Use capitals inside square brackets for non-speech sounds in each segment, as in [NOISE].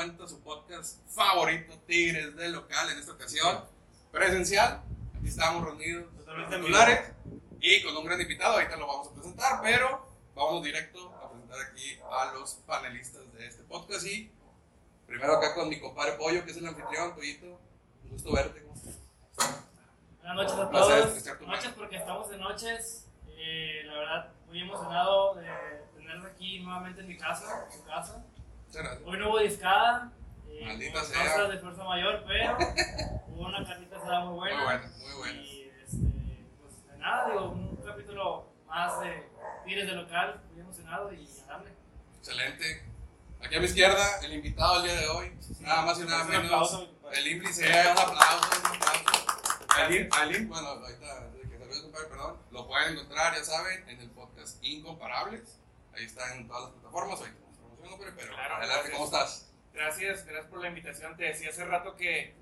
cuenta su podcast favorito, Tigres del Local, en esta ocasión presencial. Aquí estamos reunidos titulares y con un gran invitado, ahorita lo vamos a presentar, pero vamos directo a presentar aquí a los panelistas de este podcast y primero acá con mi compadre Pollo, que es el anfitrión, Pollito, un gusto verte. ¿cómo estás? Buenas noches a todos. tu Noches porque estamos de noches. Eh, la verdad, muy emocionado de tenerlo aquí nuevamente en mi casa, en su casa. Hoy no hubo discada. eh, Maldita sea. causas de fuerza mayor, pero [LAUGHS] hubo una carnita asada muy buena. Muy buena, muy buena. Y este, pues de nada, digo, un capítulo más de Tigres de local, muy emocionado y a darle. Excelente. Aquí a mi izquierda, el invitado del día de hoy, nada más y nada Un menos. aplauso. El sea un aplauso, un aplauso. Al Im- Al Im- bueno, ahorita, que salió compadre, perdón, lo pueden encontrar, ya saben, en el podcast Incomparables. Ahí está en todas las plataformas, ahorita pero Claro, adelante, gracias. ¿cómo estás? Gracias, gracias por la invitación. Te decía hace rato que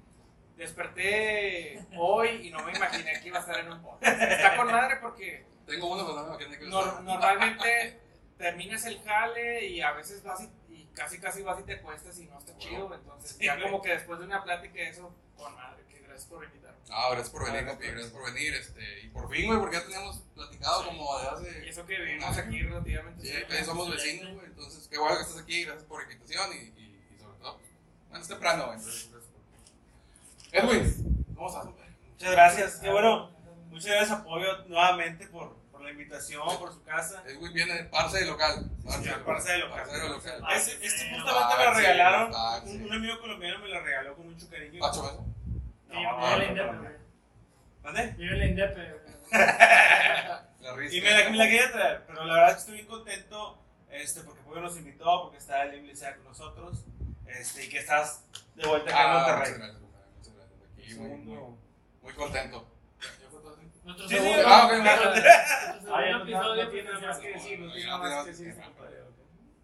desperté hoy y no me imaginé que iba a estar en un podcast. Está con madre porque Tengo uno, pero no me imagino que nor- normalmente terminas el jale y a veces vas y, y casi casi vas y te cuestas y no está chido. Entonces Sí, ya como que después de una plática eso, con madre, gracias por invitarme. Ah, gracias por venir, Ah, compi, gracias. por venir. Este, y por fin, güey, porque ya teníamos platicado como de Y hace. eso que vivimos aquí relativamente Sí, cerca. somos vecinos, güey. Entonces, qué bueno que estás aquí, gracias por la invitación y, y, y sobre todo, pues, bueno, es temprano, güey. Entonces, gracias por. Edwin, ¿cómo estás? Muchas gracias. Qué bueno. Muchas gracias, Apoyo, nuevamente por, por la invitación, por su casa. Edwin viene de Parce de local. Sí, de Parce de local. Parce de local. Ah, Este, este sí, justamente me ah, lo sí, regalaron. ah, sí. Un, un amigo colombiano me lo regaló con mucho cariño. ¿Pacho? Sí, No, vive no, la. Vive la Indepe. [LAUGHS] Y me la, me la quería traer, pero la verdad es que estoy bien contento este, porque Pollo nos invitó, porque está el Iglesia con nosotros este, y que estás de vuelta acá en Ah, muchas Monterrey. gracias, compadre, muchas gracias. Aquí, muy, un- muy, muy contento.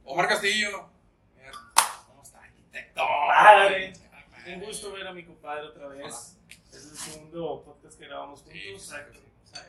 Omar Castillo. ¿Cómo está, arquitecto? Padre. Un gusto ver a mi compadre otra vez. Es el segundo podcast que grabamos juntos. Sí, exacto.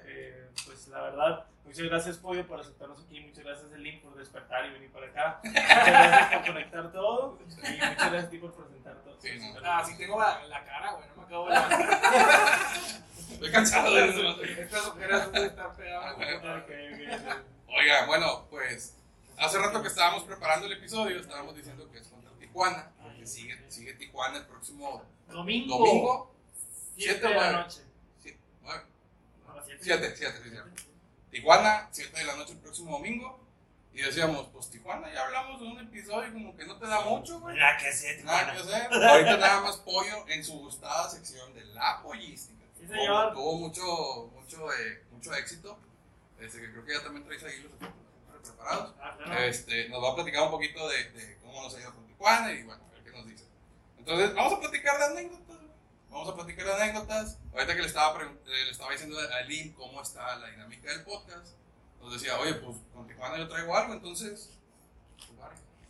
Eh, pues la verdad, muchas gracias Pollo por aceptarnos aquí, muchas gracias Elin por despertar y venir para acá, [LAUGHS] muchas gracias por conectar todo y muchas gracias a ti por presentar todo. Sí, no. Ah, sí tengo la, la cara, güey, no me acabo de. [LAUGHS] Estoy cansado de eso. Estas ojeras de estar Ah, pegadas. güey. Ok, ok, ok. Oiga, bueno, pues hace rato que estábamos preparando el episodio, estábamos diciendo que es contra Tijuana, sigue, sigue Tijuana el próximo Domingo. domingo. 7 7 de o la 9. noche. 7, No, siete. 7, 7, sí, cierto. Tijuana, 7 de la noche el próximo domingo. Y decíamos, pues Tijuana, ya hablamos de un episodio como que no te da mucho, güey. Nada que Nada Tijuana. que hacer. Ahorita nada más pollo en su gustada sección de la pollística. Sí, señor. Tuvo mucho, mucho, eh, mucho éxito. Este, que creo que ya también traes ahí los preparados. Ah, claro. Este, nos va a platicar un poquito de, de cómo nos ha ido con Tijuana y bueno, a ver qué nos dice. Entonces, vamos a platicar de anécdotas. Vamos a platicar de anécdotas. Ahorita que le estaba, eh, le estaba diciendo a Lynn cómo está la dinámica del podcast, nos decía, oye, pues con Tijuana yo traigo algo, entonces,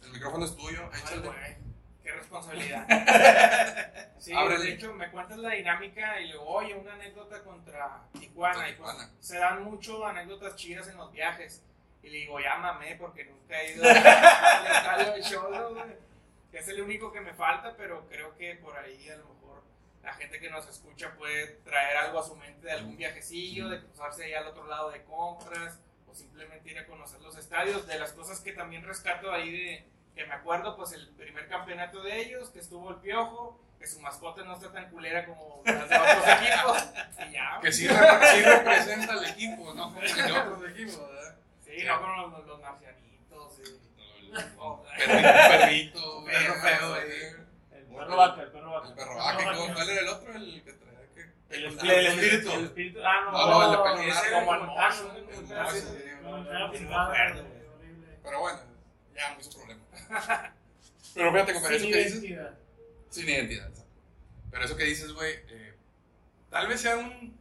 el micrófono es tuyo, échale. qué responsabilidad. [LAUGHS] Sí, Ábrele. de hecho, me cuentas la dinámica y luego, oye, una anécdota contra Tijuana. Contra y pues, Tijuana. se dan mucho anécdotas chidas en los viajes. Y le digo, mamé porque nunca he ido [LAUGHS] al estadio del Cholo, güey. Es el único que me falta, pero creo que por ahí a lo mejor la gente que nos escucha puede traer algo a su mente de algún viajecillo, de cruzarse allá al otro lado de compras, o simplemente ir a conocer los estadios. De las cosas que también rescato ahí de que me acuerdo, pues el primer campeonato de ellos, que estuvo el Piojo, que su mascota no está tan culera como las de otros equipos. Y ya. Que sí, re- sí representa al equipo, ¿no? [LAUGHS] Como el de otros equipos, ¿verdad? Sí, no como los, los marcianitos. Oh, Perrito, perrito, Perro perro feo, eh. El perro vaca, el perro El vaca. perro vaca, ¿y ¿cuál era el otro? El que traía que. El, el- el espíritu. el El espíritu. Ah, no, No, no, el de como el El güey. Pero bueno, ya no hizo problema. [LAUGHS] Pero fíjate, compadre, eso Sin que dices. identidad. Sin identidad. Pero eso que dices, güey, eh, tal vez sea un,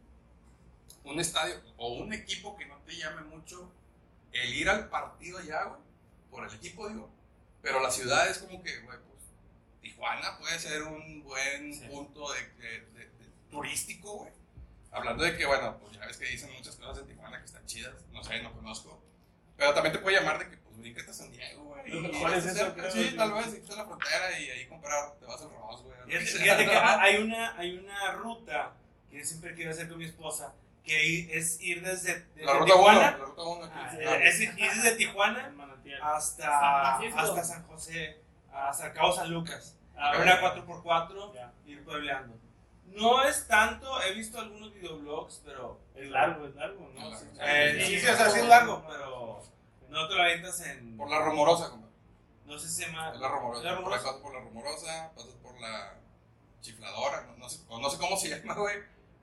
un estadio o un equipo que no te llame mucho el ir al partido allá, güey, por el equipo, digo. Pero la ciudad es como que, güey, pues, Tijuana puede ser un buen Sí. punto de, de- de- turístico, güey. Hablando de que, bueno, pues ya ves que dicen muchas cosas en Tijuana que están chidas, no sé, no conozco. Pero también te puede llamar de que, pues, bríncate a San Diego, güey. Mejor es eso, Sí, tal vez, y a la frontera y ahí comprar, te vas al Ross, güey. Fíjate, que hay una, hay una ruta que siempre quiero hacer con mi esposa, que es ir desde, desde La ruta 1, Tijuana, la ruta 1 aquí. Ah, es ir desde Tijuana hasta, San hasta San José, hasta Cabo San Lucas. Ah, una 4x4 Ya. ir puebleando. No es tanto, he visto algunos videoblogs, pero. Es largo, es largo, ¿no? Largo. Eh, sí, sí, sí, sí, o sea, sí es largo, pero no te lo avientas en. Por la rumorosa, compadre. No sé si se llama. Es la rumorosa. ¿La Por ahí rumorosa? pasas por la rumorosa, pasas por la chifladora, no, no sé, no sé cómo se llama, güey.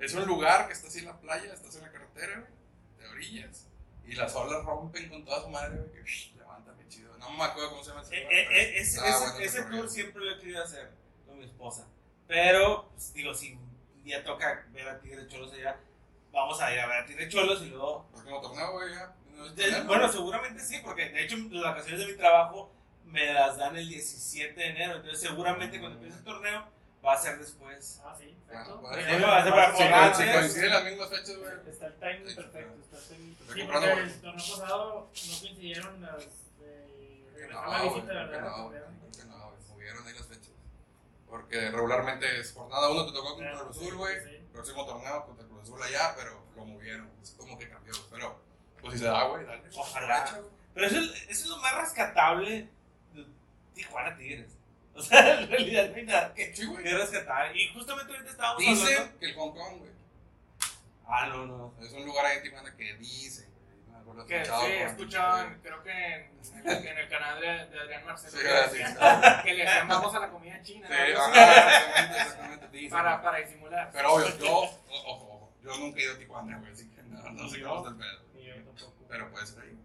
Es un lugar que está así en la playa, estás en la carretera, güey, de orillas. Y las olas rompen con toda su madre, güey, que shh, levanta, qué chido. No me acuerdo cómo se llama ese Eh, lugar, eh, eh, está ese- bueno ese tour siempre lo he querido hacer con mi esposa. Pero, pues, digo, si un día toca ver a Tigre Cholos allá, vamos a ir a ver a Tigre Cholos y luego. Próximo torneo, güey, ya. No es de- bueno, seguramente sí, porque de hecho las vacaciones de mi trabajo me las dan el 17 de enero. Entonces, seguramente cuando empiece el torneo va a ser después. Ah, sí, Bueno, perfecto. pues, Sí, va a ser para co- si ¿sí? coinciden las mismas fechas, güey. Está el timing perfecto, está el timing Estoy Sí, perfecto. porque el torneo pasado no coincidieron las. Que regresar no, la güey, visita, ¿verdad? no, que no, movieron ahí las fechas. Porque regularmente es jornada 1 te tocó contra Ah, Cruz Azul, güey. Próximo torneo contra Cruz Azul allá, pero lo movieron. Es como que cambió. Pero, pues si se da, güey, dale. Ojalá. Pero eso, es- eso es lo más rescatable de Tijuana Tigres. O sea, [LAUGHS] en realidad no hay nada que, Sí, que rescatar. Y justamente ahorita estábamos hablando. Dicen que el Hong Kong, güey, Ah, no, no. es un lugar ahí en Tijuana que dicen, güey. No Que sí, en- creo que en, en- en el canal de, de Adrián Marcelo, Sí, que, ah, sí, decían que le hacían vamos a la comida china Sí, ¿no? ajá, exactamente, exactamente, dicen. para, para disimular. Pero obvio, yo, ojo, ojo, yo nunca he ido a Tijuana, güey, así que no, no sé cómo está el pedo. Ni yo tampoco. Pero puede ser ahí.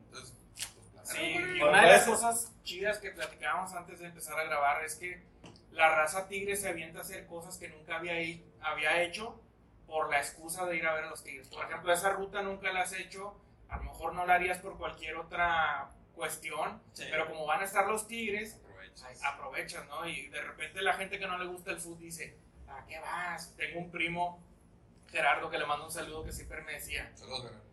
Sí, una de las cosas chidas que platicábamos antes de empezar a grabar es que la raza tigre se avienta a hacer cosas que nunca había, había hecho por la excusa de ir a ver a los tigres. Por ejemplo, esa ruta nunca la has hecho, a lo mejor no la harías por cualquier otra cuestión, Sí. pero como van a estar los tigres, Aprovecha. ay, aprovechas, ¿no? Y de repente la gente que no le gusta el fútbol dice, ¿a qué vas? Tengo un primo, Gerardo, que le mando un saludo que siempre me decía, Saludos, güey.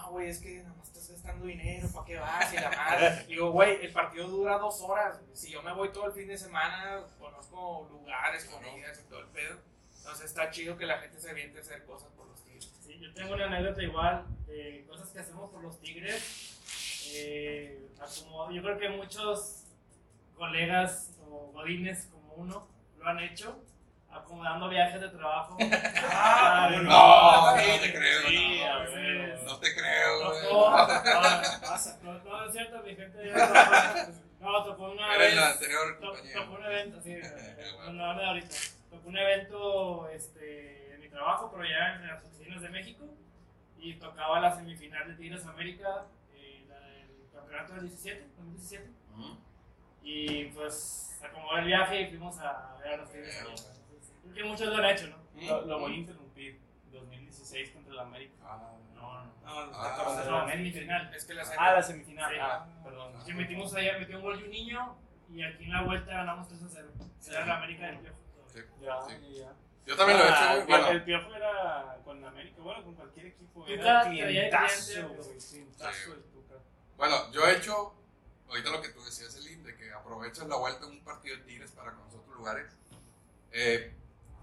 No, güey, es que nada más estás gastando dinero, ¿para qué vas? Y la madre. [LAUGHS] Digo, güey, el partido dura dos horas. Si yo me voy todo el fin de semana, conozco lugares, comidas y todo el pedo. Entonces está chido que la gente se aviente a hacer cosas por los tigres. Sí, yo tengo una anécdota igual de cosas que hacemos por los tigres. Eh, acomodo- yo creo que muchos colegas o godines como uno lo han hecho, acomodando viajes de trabajo. Ah, [LAUGHS] Ay. No, Sí, no te creo, sí, no. a ver. No te creo. Tocó, no, [LAUGHS] no, no, no es cierto, mi gente ya tocó, no, tocó una Era vez, la anterior to- tocó un evento, sí, [LAUGHS] no, no, no ahorita, tocó un evento este, en mi trabajo, pero ya en las oficinas de México, y tocaba la semifinal de Tigres América, eh, la del campeonato del 17, 2017, Ujú. y pues acomodó el viaje y fuimos a ver a los Tigres Bueno. América. Que muchos lo han hecho, ¿no? Lo, lo voy a interrumpir. 2016 contra el América. Ah, No, no. No, no, Ah, no. la semifinal. Es que la Ah, la semifinal. Sí. Ah, perdón. Que metimos allá, metió un gol y un niño, y aquí en la vuelta ganamos 3 a 0. Era la América del Piojo. sí, Ya, sí. ya. Yo también lo he Ah, hecho, el. Piojo- Bueno, El piojo era con América, bueno, con cualquier equipo. Era clientazo, cliente, güey. Clientazo Sí, el Tuca. bueno, yo he hecho, ahorita lo que tú decías, Elin, de que aprovechas la vuelta en un partido de Tigres para conocer otros lugares. Eh,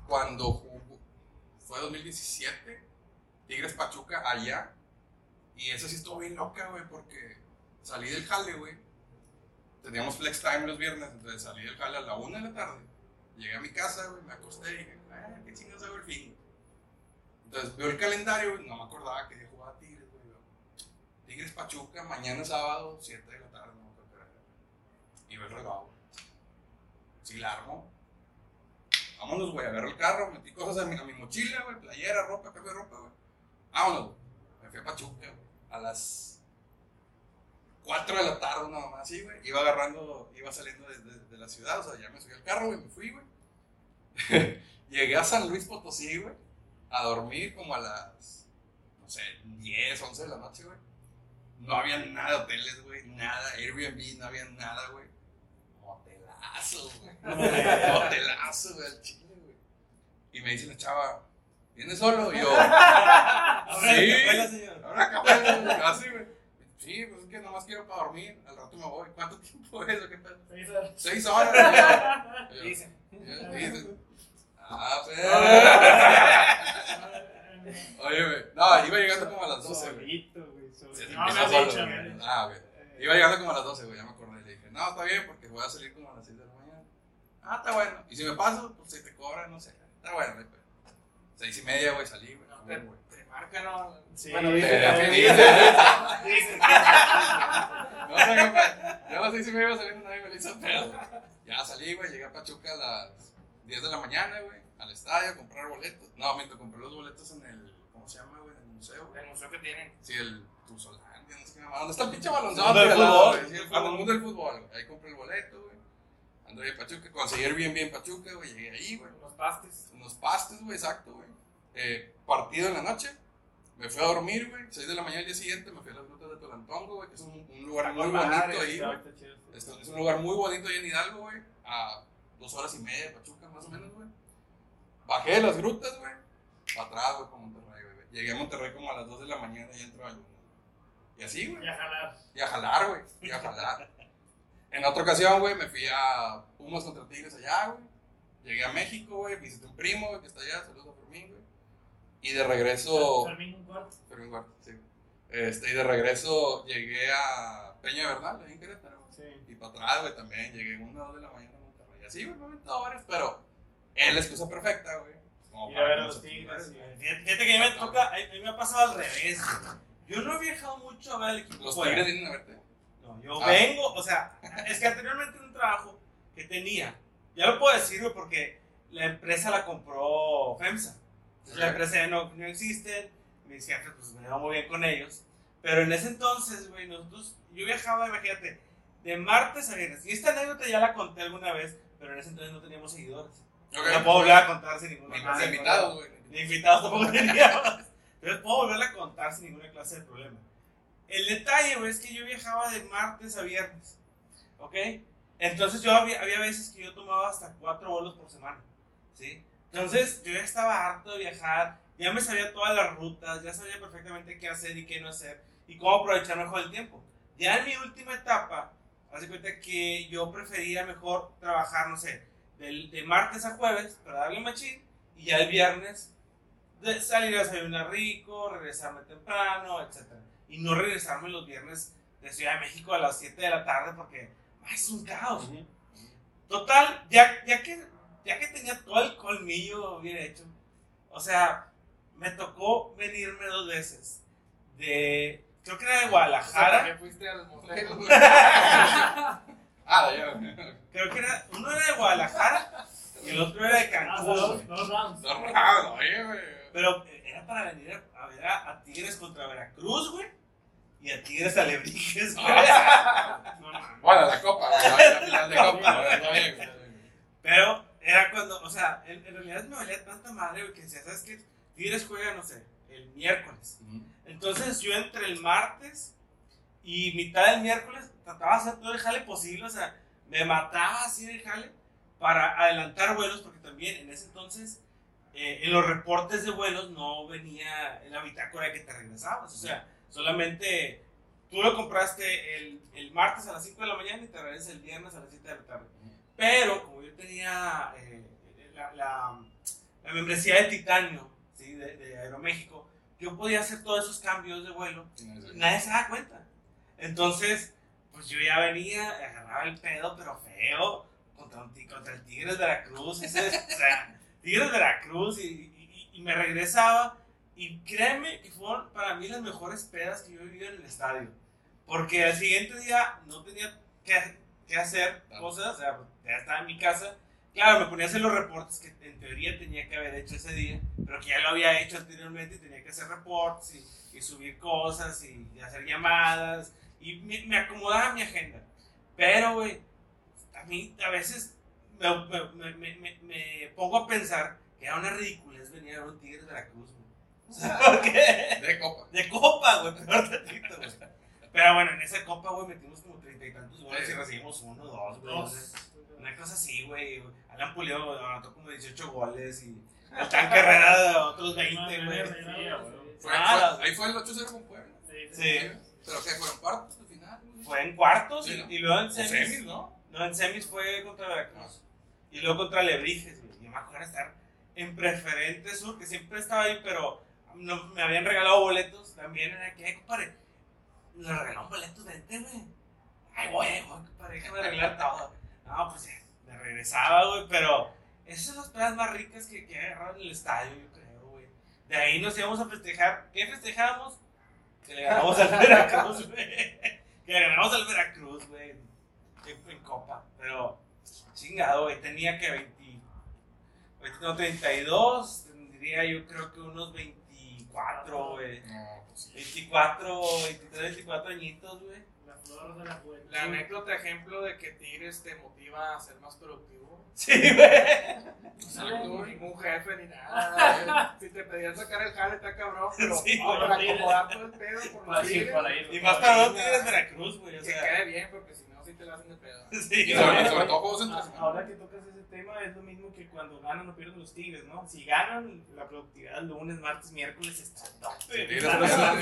cuando jugó, fue 2017, Tigres Pachuca allá, y eso sí estuvo bien loca, güey, porque salí del jale, güey. Teníamos flex time los viernes, entonces salí del jale a la una de la tarde. Llegué a mi casa, güey, me acosté y dije, ah, qué chingados hago el fin. Entonces veo el calendario, güey, no me acordaba que jugaba Tigres, güey. Tigres Pachuca, mañana sábado, 7 de la tarde, no me acuerdo. Y veo el reloj. Sí, la armo. Vámonos, güey, agarré el carro, metí cosas a mi, mochila, güey, playera, ropa, cambio de ropa, güey. Vámonos, güey. Me fui a Pachuca, güey, a las 4 de la tarde, una mamá así, güey. Iba agarrando, iba saliendo de la ciudad, o sea, ya me subí al carro, güey, me fui, güey. [LAUGHS] Llegué a San Luis Potosí, güey, a dormir como a las, no sé, 10, 11 de la noche, güey. No había nada de hoteles, güey, nada, Airbnb, no había nada, güey. Motelazo, güey. Motelazo, güey, al chile, güey. Y me dice la chava, ¿vienes solo? Y yo, Ahora Sí. la cajuela, señor. Ahora cabrón, así, güey. Sí, pues que nomás quiero para dormir, al rato me voy. ¿Cuánto tiempo es o qué pedo? Seis horas. Seis horas. [LAUGHS] Yo, Dicen. ya, dicen. Ah, pero. [LAUGHS] Oye, güey. No, iba llegando como a las 12, güey. No, has dicho. Ah, güey. Iba llegando como a las 12, güey, ya me acordé. Le dije, no, está bien, porque voy a salir como a las 6 de la mañana. Ah, está bueno. Y si me paso, pues se te cobra, no sé. Está bueno, güey. pero Seis y media, güey, salí, güey. No, te, güey. te marca, ¿no? Sí, Bueno, dice, dice, dice. dice. [LAUGHS] No sé, compa. Ya a las seis y media iba saliendo, nadie me lo hizo pedo. Ya salí, güey, llegué a Pachuca a las 10 de la mañana, güey, al estadio a comprar boletos. No, miento, compré los boletos en el, ¿cómo se llama, güey? En el museo, güey. El museo que tienen. Sí, el Tuzolandia, no sé qué mamá. ¿Dónde está el pinche baloncesto? Mundo del fútbol. Sí, el, el mundo del fútbol, güey. Ahí compré el boleto, güey. André en Pachuca, conseguí bien, bien Pachuca, güey. Llegué ahí, güey. Los pastes. Unos pastes, güey, exacto, güey. Eh, partido en la noche. Me fui a dormir, güey. 6 de la mañana al día siguiente me fui a las grutas de Tolantongo, güey, que es un, un lugar muy bonito ahí. Esto- Es un lugar muy bonito ahí en Hidalgo, güey. A dos horas y media de Pachuca, más o menos, güey. Bajé de las grutas, güey. Para atrás, güey, para Monterrey, güey. Llegué a Monterrey como a las 2 de la mañana y entro al Y así, güey. Y a jalar. Y a jalar, güey. Y a jalar. En otra ocasión, güey, me fui a Pumas contra Tigres allá, güey. Llegué a México, güey. Visité un primo, güey, que está allá. Saludos a Fermín, güey. Y de regreso. Fermín un cuarto. Fermín Huerta, sí. Este, y de regreso llegué a Peña Bernal, ahí en Querétaro. Sí. Y para atrás, güey, también. Llegué a una o dos de la mañana a Monterrey. Así, güey, me aventado varias, pero es la excusa perfecta, güey. Como para a ver los tigres. y- Fíjate que a mí me toca, a mí me ha pasado al revés. Yo no he viajado mucho a ver el equipo Los tigres vienen a verte. No, yo Ah. vengo, o sea, es que anteriormente en un trabajo que tenía, ya lo puedo decir, porque la empresa la compró FEMSA. Entonces, La empresa ya no, no existe, mis jefes, pues me llevo muy bien con ellos. Pero en ese entonces, güey, nosotros, yo viajaba, imagínate, de martes a viernes. Y esta anécdota ya la conté alguna vez, pero en ese entonces no teníamos seguidores. Ok. No puedo volver a contar sin ninguna Ni clase de invitados, güey. Ni invitados tampoco teníamos. Entonces puedo volverla a contar sin ninguna clase de problema. El detalle, güey, es que yo viajaba de martes a viernes. ¿Ok? Entonces yo había, había veces que yo tomaba hasta cuatro vuelos por semana. ¿Sí? Entonces yo ya estaba harto de viajar. Ya me sabía todas las rutas. Ya sabía perfectamente qué hacer y qué no hacer. Y cómo aprovechar mejor el tiempo. Ya en mi última etapa, hace cuenta que yo prefería mejor trabajar, no sé, del, de martes a jueves para darle machín. Y ya el viernes salir a desayunar rico, regresarme temprano, etc. Y no regresarme los viernes de Ciudad de México a las 7 de la tarde porque ay, es un caos. Total, ya, ya, que, ya que tenía todo el colmillo bien hecho, o sea, me tocó venirme dos veces. De, creo que era de Guadalajara. ¿Para qué fuiste al motel? [LAUGHS] Ah, güey. Creo que era, uno era de Guadalajara y el otro era de Ah, Cancún. dos, dos rounds. No, no. Pero era para venir a, a ver a, a Tigres contra Veracruz, güey. Y a Tigres Alebrijes, no. Bueno, la copa. La final de copa. [LAUGHS] Pero era cuando, o sea, en, en realidad me valía tanta madre, güey, que decía, ¿sabes qué? Tigres juega, no sé, el miércoles. Entonces yo entre el martes y mitad del miércoles trataba de hacer todo el jale posible, o sea, me mataba así de jale para adelantar vuelos, porque también en ese entonces eh, en los reportes de vuelos no venía en la bitácora de que te regresabas, o sea, solamente tú lo compraste el, el martes a las 5 de la mañana y te regresas el viernes a las 7 de la tarde. Pero como yo tenía eh, la, la- la membresía de titanio ¿sí? de, de Aeroméxico, yo podía hacer todos esos cambios de vuelo nadie se da cuenta. Entonces, pues yo ya venía, agarraba el pedo, pero feo, contra, un contra el Tigres de Veracruz, ese, o sea, Tigres de Veracruz, y, y- y me regresaba. Y créeme que fueron para mí las mejores pedas que yo he vivido en el estadio. Porque al siguiente día no tenía que, que hacer Claro. cosas, o sea, ya estaba en mi casa. Claro, me ponía a hacer los reportes que en teoría tenía que haber hecho ese día, pero que ya lo había hecho anteriormente y tenía que hacer reportes y, y subir cosas y, y hacer llamadas y me, me acomodaba mi agenda. Pero, güey, a mí a veces me, me, me, pongo a pensar que era una ridiculez venir a ver un Tigres de Veracruz, ¿por [LAUGHS] qué? De copa. De copa, güey, peor tantito, güey. Pero bueno, en esa copa, güey, metimos como treinta y tantos goles y recibimos uno, dos, güey. Dos. Una cosa así, güey. Alan Pulido anotó como 18 goles y [LAUGHS] el Tan Carrera otros 20, No, güey. Ah, ahí fue el 8-0 con Puebla. Sí, sí. Sí. Pero que fueron cuartos de final. fue en cuartos Sí, y- ¿no? y, luego en semis. semis, ¿no? No, en semis fue contra Veracruz. Y luego contra Lebrijes, güey. Yo me acuerdo estar en Preferente Sur, que siempre estaba ahí, pero no, me habían regalado boletos. También era que, "Ay, compadre, nos regalaron boletos, vente, güey. Ay, güey, güey, compadre, déjame arreglar todo. No, pues ya, me regresaba, güey, pero esas son las pedas más ricas que, que agarrado en el estadio, yo creo, güey. De ahí nos íbamos a festejar. ¿Qué festejábamos? Que le ganamos al Veracruz, güey. Que le ganamos al Veracruz, güey. En, en Copa. Pero, chingado, güey. Tenía que 20. Ahorita tengo 32. Tendría yo creo que unos 24, güey. No, pues sí. 24, 23, 24 añitos, güey. La flor de la juventud. La anécdota ejemplo de que Tigres te motiva a ser más productivo. Sí, güey. Exacto, No, güey. ningún jefe ni nada. [LAUGHS] si te pedían sacar el jale, está cabrón, pero Sí, ah, para güey. acomodar todo el pedo por los Tigres. para ir. Y más para no tienes Veracruz, güey. O Que sea, quede bien, porque si no, sí te la hacen de pedo. [LAUGHS] sí, Y sobre, sobre todo juegos entre semana. Ahora que tocas ese tema, es lo mismo que cuando ganan o pierden los Tigres, ¿no? Si ganan, la productividad lunes, martes, miércoles está. Sí, Tigres está, está,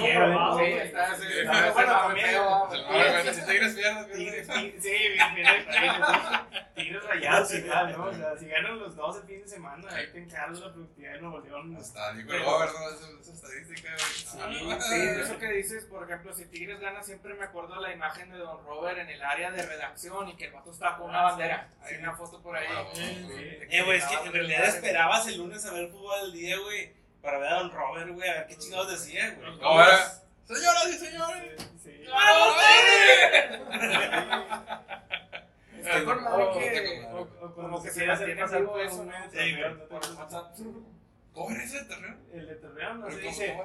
Tigres rayados igual, ¿no? O sea, si ganan los dos el fin de semana, ahí te encargo la productividad de Nuevo León. Hasta digo, no. Esa, estadística. Sí, eso que dices, por ejemplo, si Tigres gana, siempre me acuerdo la imagen de Don Robert en el área de redacción y que el vato está con una Ah, bandera. sí. Hay una foto por ahí. Ah, Sí, sí. Eh, güey, es que en realidad esperabas el lunes a ver fútbol al día, güey. Para ver a Don Robert, güey, a ver qué chingados decía, güey. ¿Cómo era? Señoras y señores. Sí. Madre que- está con O, Como que se mantiene por eso, ¿no? Sí. ¿Cómo era ese terreno? El de Torreón, no ¿Pero se dice.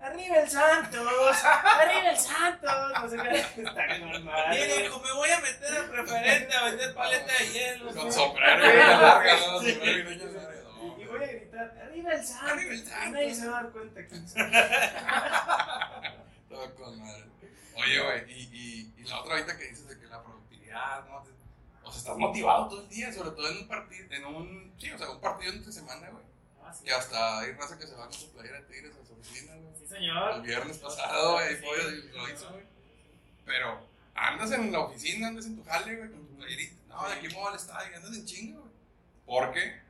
¡Arriba el Santos! ¡Arriba el Santos! No sé qué. Está normal. Mire, hijo, me voy a meter a preferente a vender paleta de hielo. Con sombrero y voy a gritar, ¡Arriba el Santos! Arriba el Santos. Nadie se va a dar cuenta que [LAUGHS] Todo con madre. Oye, güey, y, y, y la otra ahorita que dices de que la productividad, ¿no? O sea, estás motivado todo el día, sobre todo en un partido, en un, sí, o sea, un partido entre semana, güey. Ah, sí. Que hasta hay raza que se va con su playera de tigres a su oficina, güey. Sí, señor. El viernes pasado, güey, Sí. pollo lo hizo, güey. Pero andas en la oficina, andas en tu jale, güey, con tu playerita. No, de aquí me voy al estadio, andas en chinga, güey. Porque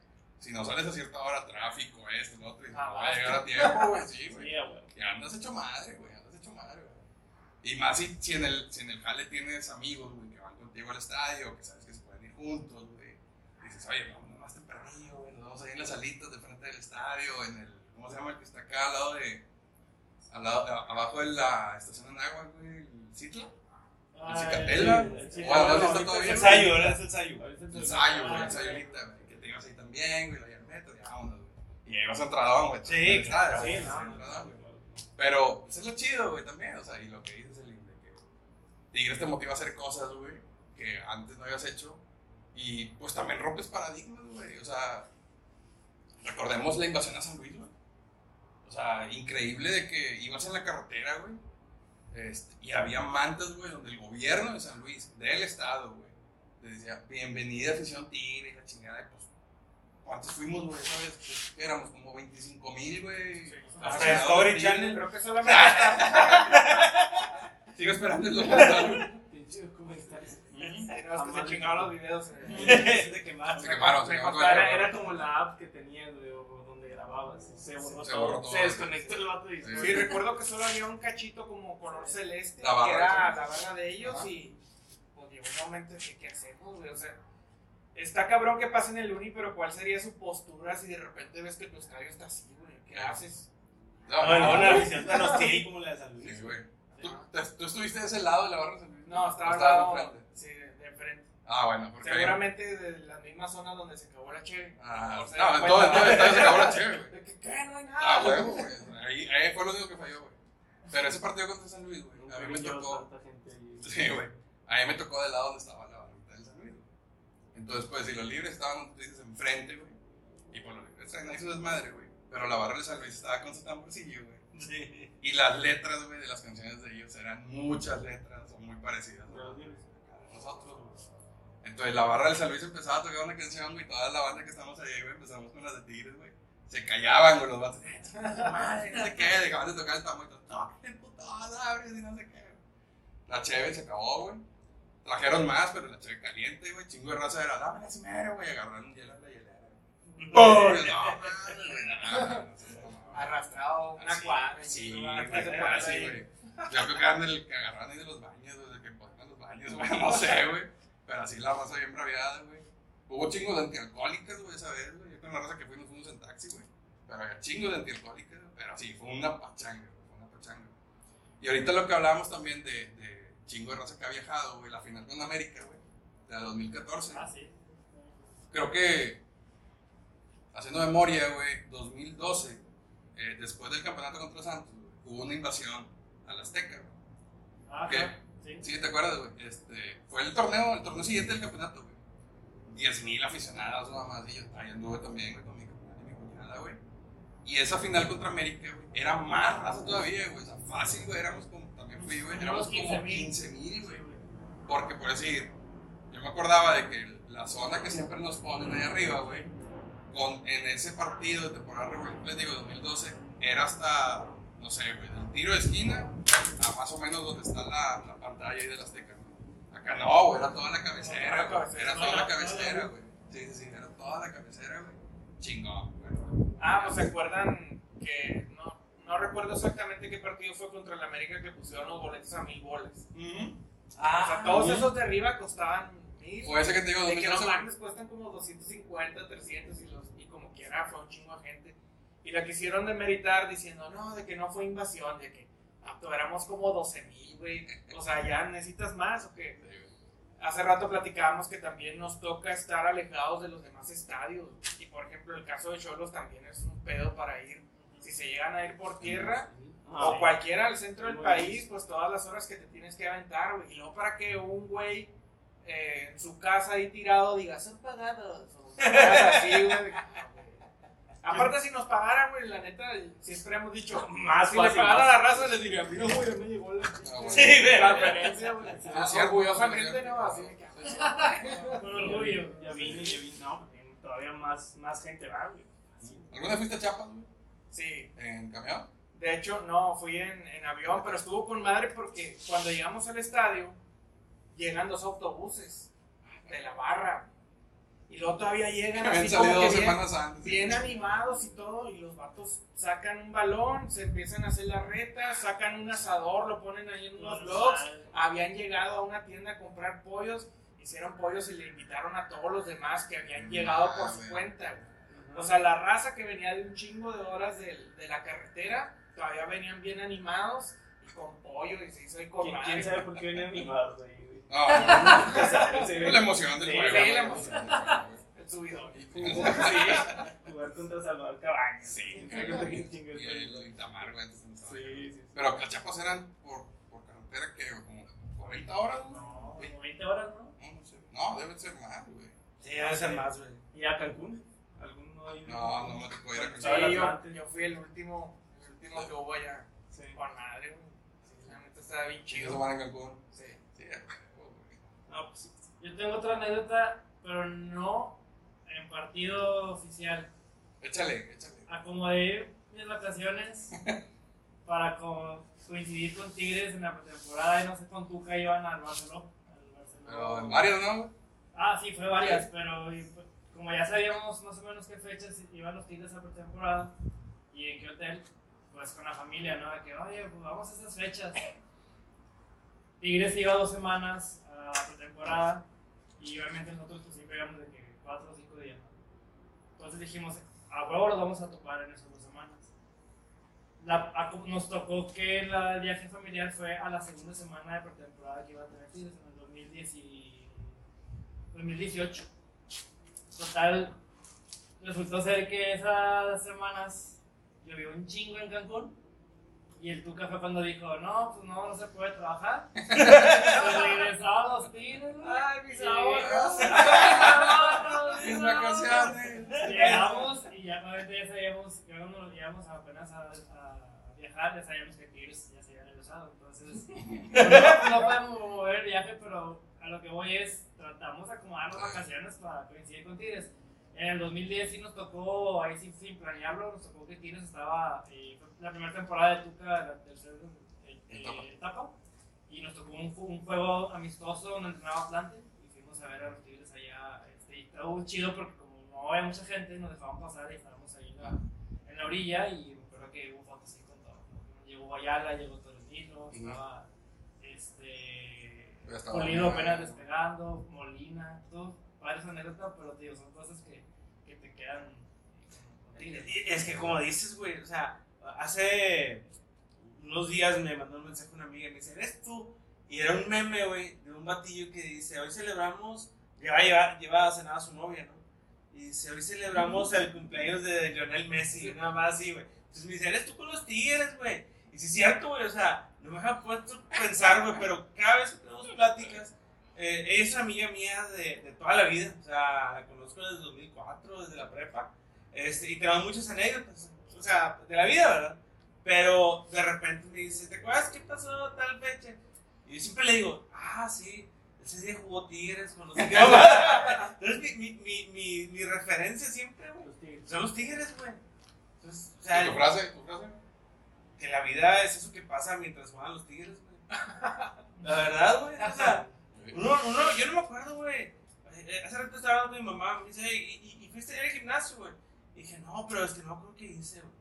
si no sales a cierta hora, tráfico, esto, lo otro, y no Ah, va a llegar a tiempo, güey, [LAUGHS] sí, güey. Sí. Y andas hecho madre, güey, andas hecho madre, güey. Y más si, si, en el, si en el jale tienes amigos, güey, que van contigo al estadio, que sabes que se pueden ir juntos, güey. Dices, oye, vamos más tempranillo, güey, nos vamos ahí en las salitas de frente del estadio, en el, ¿cómo se llama? El que está acá al lado de, al lado, abajo de la estación de agua, güey, Citla. Ah, Cicatela. sé si está ahorita todo bien. Ensayo, ¿verdad? Es ensayo. Ahorita ensayo, güey, Ah, el sí. ensayolita, güey, que te ibas ahí también, güey, lo ya. Y ahí vas a entradón, güey. Sí, claro, Sí. Pero pues, es lo chido, güey, también. O sea, y lo que dices, el de que Tigres te motiva a hacer cosas, güey, que antes no habías hecho. Y pues también rompes paradigmas, güey. O sea, recordemos la invasión a San Luis, güey. O sea, increíble de que ibas en la carretera, güey. Este, y había mantas, güey, donde el gobierno de San Luis, del estado, güey, te decía, bienvenida afición Tigre, y la chingada, y pues, ¿cuántos fuimos, güey? ¿Sabes? Pues, ¿qué éramos como 25 mil, güey. Sí, Hasta Aficionados Discovery. Channel. Creo que solamente. [LAUGHS] Sigo esperando el documental. Pinche documental. No, es que se chingaron los videos. eh. [LAUGHS] Se quemaron. Se quemaron, se quemaron. era, era como la app que tenía, güey, Se borró Se todo. borró todo. Se desconectó el vato y Sí. Sí, recuerdo que solo había un cachito como color celeste, La barra, que era sí. la barra de ellos Ajá. y pues llegó un momento en que ¿qué hacemos, güey? O sea, está cabrón que pase en el uni, pero ¿cuál sería su postura si de repente ves que tu estadio está así, güey? ¿Qué haces? No, no, una afición tan hostil como la de San Luis. Sí, güey. ¿Tú, tú estuviste de ese lado de la barra de San Luis? No, ¿O estaba al lado, enfrente? sí, de enfrente. Ah, bueno, porque. Seguramente de la misma zona donde se acabó la cheve. Ah, O sea, no, en todo, en todo el estadio se acabó la chévere, güey. [LAUGHS] De ¿qué? No hay nada. Ah, huevo, güey. Ahí, ahí fue lo único que falló, güey. Pero ese partido contra San Luis, güey. A mí me tocó. tanta gente ahí. Sí, güey. A mí me tocó del lado donde estaba la barrita del San Luis, güey. Entonces, pues, si los libres estaban, tú dices, enfrente, güey. Y pues los libres ahí su desmadre, güey. Pero la barra del San Luis estaba con su tamborcillo, güey. Sí. Y las letras, güey, de las canciones de ellos eran muchas letras, son muy parecidas. Los libres. nosotros, güey. Entonces la barra del San Luis empezaba a tocar una canción, güey, toda la banda que estamos ahí, güey, empezamos con las de Tigres, güey. Se callaban, güey, los vatos. "Eh, Madre, no sé qué, dejaban de tocar el tambor toquen putada, güey, y no sé qué. La cheve se acabó, güey. Trajeron más, pero la cheve caliente, güey. Chingo de raza era, dame la cimero, güey. Agarraron un hielo en la hielera. [LAUGHS] ¡Oh! No, güey, Arrastrado una cuadra. Sí, güey, güey. Yo creo que eran del que agarraron ahí de los baños, desde que ponían los baños, güey. [LAUGHS] No sé, güey. Pero así la raza bien braviada, güey. Hubo chingos de antialcohólicas, güey, esa vez, güey. Yo con la raza que fuimos, fuimos en taxi, güey. Pero había chingos de antialcohólicas. Pero sí, fue una pachanga, güey. Fue una pachanga. Y ahorita lo que hablábamos también de, de chingo de raza que ha viajado, güey. La final con América, güey. De la 2014. Ah, sí. Creo que, haciendo memoria, güey, 2012, eh, después del campeonato contra Santos, güey, hubo una invasión al Azteca, güey. Ah, ¿Qué? Sí. Sí, ¿te acuerdas, güey? Este, fue el torneo, el torneo siguiente del campeonato, güey. 10.000 aficionados, nada más, y yo ahí anduve también, güey, con mi cuñada y mi cuñada, güey. Y esa final contra América, güey, era más raza todavía, güey. O sea, fácil, güey, éramos como, también fui, güey, éramos Unos como 15,000. 15.000, güey. Porque, por decir, yo me acordaba de que la zona que siempre nos ponen ahí arriba, güey, con, en ese partido de temporada regular, les digo, 2012, era hasta, no sé, güey, del tiro de esquina a más o menos donde está la, la pantalla ahí de la Azteca. güey. Acá no, güey, era toda la cabecera, güey. Era toda la cabecera, güey. Sí, sí, sí, era toda la cabecera, güey. Chingón, güey. Ah, pues se acuerdan que no, no recuerdo exactamente qué partido fue contra el América que pusieron los boletos a mil bolas. o sea, todos esos de arriba costaban mil. Fue ese que te digo, De que los 2012. grandes cuestan como 250, 300 y, los, y como quiera fue un chingo de gente. Y la quisieron demeritar diciendo, no, de que no fue invasión, de que ah, éramos como 12 mil, güey. O sea, ya necesitas más o qué. Hace rato platicábamos que también nos toca estar alejados de los demás estadios. Y por ejemplo, el caso de Cholos también es un pedo para ir. Si se llegan a ir por tierra Ah, o cualquiera al centro del país, pues todas las horas que te tienes que aventar, güey. Y luego para que un güey eh, en su casa ahí tirado diga, son pagados. [LAUGHS] O cosas así, güey. Aparte, si nos pagaran, güey, la neta, siempre hemos dicho, [LAUGHS] Más si le pagara la raza, les diría, mira, güey, me llegó la, Ah. Sí, la referencia, güey. Ah, sí, Orgullosamente. ¿no? Así que, Con orgullo. Ya vine, ya vine. No, porque todavía más, más gente va, güey. Así. ¿Alguna vez fuiste a Chiapas, güey? Sí, ¿En camión? De hecho, no, fui en, en avión, pero estuvo con madre porque cuando llegamos al estadio, llegan dos autobuses de la barra. Y luego todavía llegan [LAUGHS] Habían así como que bien, semanas antes. bien animados y todo. Y los vatos sacan un balón, se empiezan a hacer las retas, sacan un asador, lo ponen ahí en unos blogs. Habían llegado a una tienda a comprar pollos, hicieron pollos y le invitaron a todos los demás que habían llegado por su cuenta. güey. O sea, la raza que venía de un chingo de horas de, de la carretera, todavía venían bien animados y con pollo y se hizo ahí con ¿Quién, quién sabe por qué venían animados ahí, güey? No, no, Sí, la emoción del Sí, juego. sí, la emoción. El subidón. [LAUGHS] Sí, jugar contra Salvador Cabañas. Sí, Y el Itamar, güey. Sí, sí. Pero acá Chiapas eran por, por carretera que como 40 horas, güey. No, como 20 horas, ¿no? No, no sé. No, deben ser más, güey. Sí, debe ser más, güey. ¿Y a Cancún? ¿Alguno ahí? No, no me tocó ir a Sí, Sí, Cancún. el yo, fui el último, el último que hubo allá. Sí. Con madre, güey. Sí, neta estaba bien Chido se van a Cancún. Sí. Sí. No, pues. Yo tengo otra anécdota, pero no en partido oficial. Échale, échale. Acomodé mis vacaciones [LAUGHS] para co- coincidir con Tigres en la pretemporada y no sé con Tuca iban al Barcelona. al Barcelona. Pero en varios, ¿no? Ah, sí, fue varias, pero y, pues, como ya sabíamos más o menos qué fechas iban los Tigres a pretemporada y en qué hotel, pues con la familia, ¿no? De que, oye, pues vamos a esas fechas. Tigres iba dos semanas a pretemporada y obviamente nosotros pues siempre íbamos de que cuatro o cinco días. Entonces dijimos, a huevo los vamos a topar en esas dos semanas. La- a- nos tocó que la- el viaje familiar fue a la segunda semana de pretemporada que iba a tener Tigres en el 2010 y- 2018. Total, resultó ser que esas semanas llovió un chingo en Cancún. Y el Tuca fue cuando dijo, no, pues no, no se puede trabajar. [LAUGHS] Regresaron los tigres. Ay, mis ahorros. [LAUGHS] Mis vacaciones. Llegamos y ya obviamente ya sabíamos, ya cuando llegamos apenas a, a viajar, ya sabíamos que Tigres ya se había regresado. Entonces, [LAUGHS] no, no podemos mover el viaje, pero a lo que voy es, tratamos de acomodar las vacaciones para coincidir con Tigres. En el 2010 sí nos tocó, ahí sí sin planearlo, nos tocó que Tigres estaba, eh, fue la primera temporada de Tuca, la tercera eh, Etapa. eh, etapa, y nos tocó un, ju- un juego amistoso donde entrenaba Atlante y fuimos a ver a los Tigres allá. Este, y estuvo chido porque como no había mucha gente, nos dejaban pasar y estábamos ahí en la, en la orilla y acuerdo que hubo fotos así con todo. Llegó Guayala, llegó Tolentino, Ujú. estaba este, estaba apenas despegando, Molina, todo, varias anécdotas, pero te digo, son cosas que, que te quedan Es que como dices, güey, o sea, hace unos días me mandó un mensaje una amiga y me dice, ¿eres tú? Y era un meme, güey, de un batillo que dice, hoy celebramos, lleva, lleva, lleva a cenar a su novia, ¿no? Y dice, hoy celebramos el cumpleaños de Lionel Messi, y nada más así, güey. Entonces me dice, ¿eres tú con los tigres, güey? Y sí es cierto, güey, o sea, no me ha puesto a pensar, güey, pero cada vez que tenemos pláticas, eh, es una amiga mía de, de toda la vida, o sea, la conozco desde 2004, desde la prepa, este, y tenemos muchas anécdotas, o sea, de la vida, ¿verdad? Pero de repente me dice, ¿te acuerdas qué pasó tal fecha? Y yo siempre le digo, ah, sí, ese día jugó Tigres con los Tigres. [LAUGHS] Entonces mi, mi, mi, mi, mi referencia siempre, güey, Los Tigres. son los Tigres, güey. Entonces, o ¿Y sea, tu frase? ¿Tu frase? que la vida es eso que pasa mientras juegan los Tigres, güey. [LAUGHS] La verdad, güey. O sea, uno, uno, yo no me acuerdo, güey. Eh, Hace rato estaba hablando con mi mamá, me dice, ¿y, y, y fuiste al gimnasio, güey? Y dije, no, pero es que no creo que hice, güey.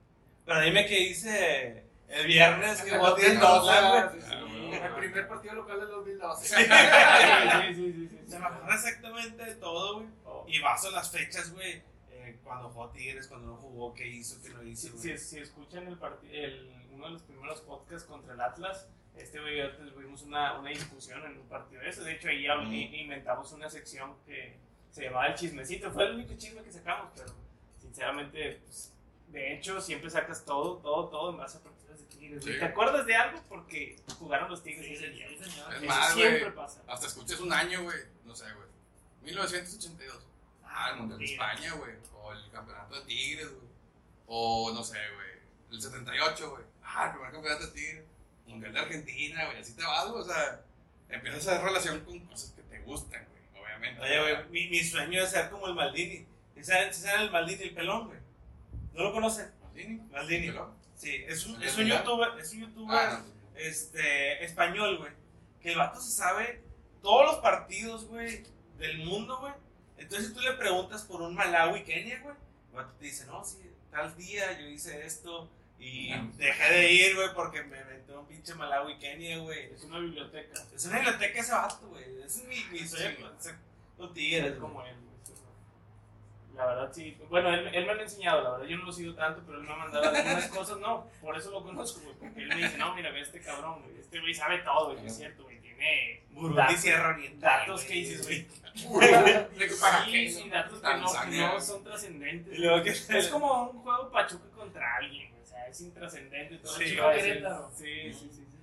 Pero dime qué hice el viernes, que En el jugó Tigres 2012, Mazatlán, güey. sí, Ah, bueno. El primer partido local del 2012. [LAUGHS] Sí, sí, sí, sí, sí. Se me acuerda exactamente de todo, güey. Oh. Y baso las fechas, güey. eh, cuando jugó Tigres, cuando no jugó, qué hizo, qué no hizo, Si, güey. si, si escuchan el el, uno de los primeros podcasts contra el Atlas, este güey tuvimos una, una discusión en un partido de eso. De hecho, ahí Mm. inventamos una sección que se llamaba El Chismecito. Fue el único chisme que sacamos, pero sinceramente, pues, de hecho, siempre sacas todo, todo, todo en base a partidas de Tigres. Sí. ¿Te acuerdas de algo? Porque jugaron los Tigres Sí, ese día. sí, señor. Es más, siempre pasa. Hasta escuchas un año, güey. No sé, güey. 1982. Ah, el Mundial de. España, güey. O el Campeonato de Tigres, güey. O no sé, güey. El 78, güey. Ah, el primer Campeonato de Tigres. Mundial de Argentina, güey. Así te vas, güey. O sea, empiezas a hacer relación con cosas que te gustan, güey. Obviamente. Oye, güey, mi, mi sueño es ser como el Maldini. ¿Sí ¿Saben, el Maldini, el pelón, güey? ¿No lo conocen? Maldini. Maldini. ¿Pelón? Sí, es un, ¿El es un youtuber, es un youtuber Ah, no. este, español, güey. Que el vato se sabe todos los partidos, güey, del mundo, güey. Entonces, si tú le preguntas por un Malawi, Kenia, güey, el vato te dice, no, sí, tal día yo hice esto y Ah. dejé de ir, güey, porque me metió un pinche Malawi, Kenia, güey. Es una biblioteca. Es una biblioteca ese vato, güey. Ese es mi, mi sueño, con tigres, Es como él. La verdad, sí. Bueno, él, él me lo ha enseñado, la verdad. Yo no lo sigo tanto, pero él me ha mandado algunas cosas. No, por eso lo conozco, güey. Porque él me dice, no, mira, ve a este cabrón, güey. Este güey sabe todo, güey. Es cierto, güey. Tiene Burundi, datos, Sierra Oriental. datos que dices, güey. [LAUGHS] ¿Para Sí, sí, datos que no, que no son trascendentes. Es como un juego Pachuca contra alguien, es intrascendente todo. Sí, Chico Querétaro. sí. Sí, sí, sí, sí.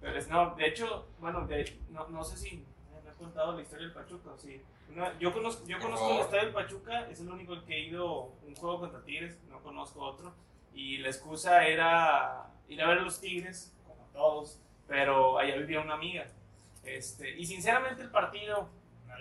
Pero es, no, de hecho, bueno, de, no, no sé si me has contado la historia del Pachuca, sí. Una- yo conozco, yo conozco el estadio del Pachuca, es el único que he ido un juego contra Tigres, no conozco otro. Y la excusa era ir a ver a los Tigres, como todos, pero allá vivía una amiga. Este, y sinceramente el partido,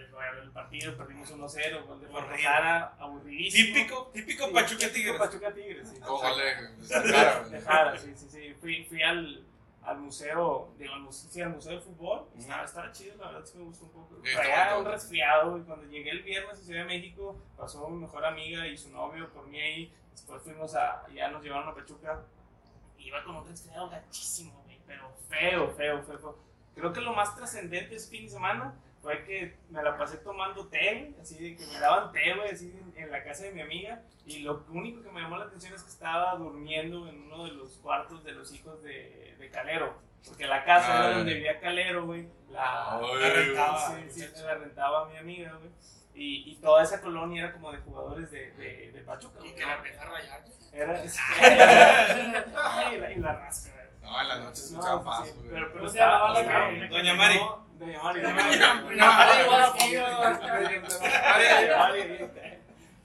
el partido, perdimos 1-0, gol de. Guadalajara, aburridísimo. Típico, típico Sí, Pachuca Tigres. Pachuca Tigres, sí. Gol de- Jara, sí, sí, sí. Fui, fui al, al museo, digo, al museo, sí, al museo de fútbol. Ujú. Estaba, estaba chido, la verdad, sí me gustó un poco. Sí, Traía un resfriado y cuando llegué el viernes a Ciudad de México, pasó mi mejor amiga y su novio por mí ahí. Después fuimos a, ya nos llevaron a Pachuca. Iba con un resfriado gachísimo, güey, pero feo, feo, feo, feo. Creo que lo más trascendente ese fin de semana fue que me la pasé tomando té, así de que me daban té, güey, así en, la casa de mi amiga. Y lo único que me llamó la atención es que estaba durmiendo en uno de los cuartos de los hijos de, de Calero. Porque la casa Ay. era donde vivía Calero, güey. La, la rentaba, sí, sí, la rentaba a mi amiga, güey. Y, y toda esa colonia era como de jugadores de, de, de Pachuca, Y que la empezó a rayar. Era, [LAUGHS] [LAUGHS] y, la, y la güey. No, en la noche se No, escuchaba sí, güey. pero, pero ¿Cómo se llamaba la que- Doña Mari. Doña Mari. Doña Doña Mari.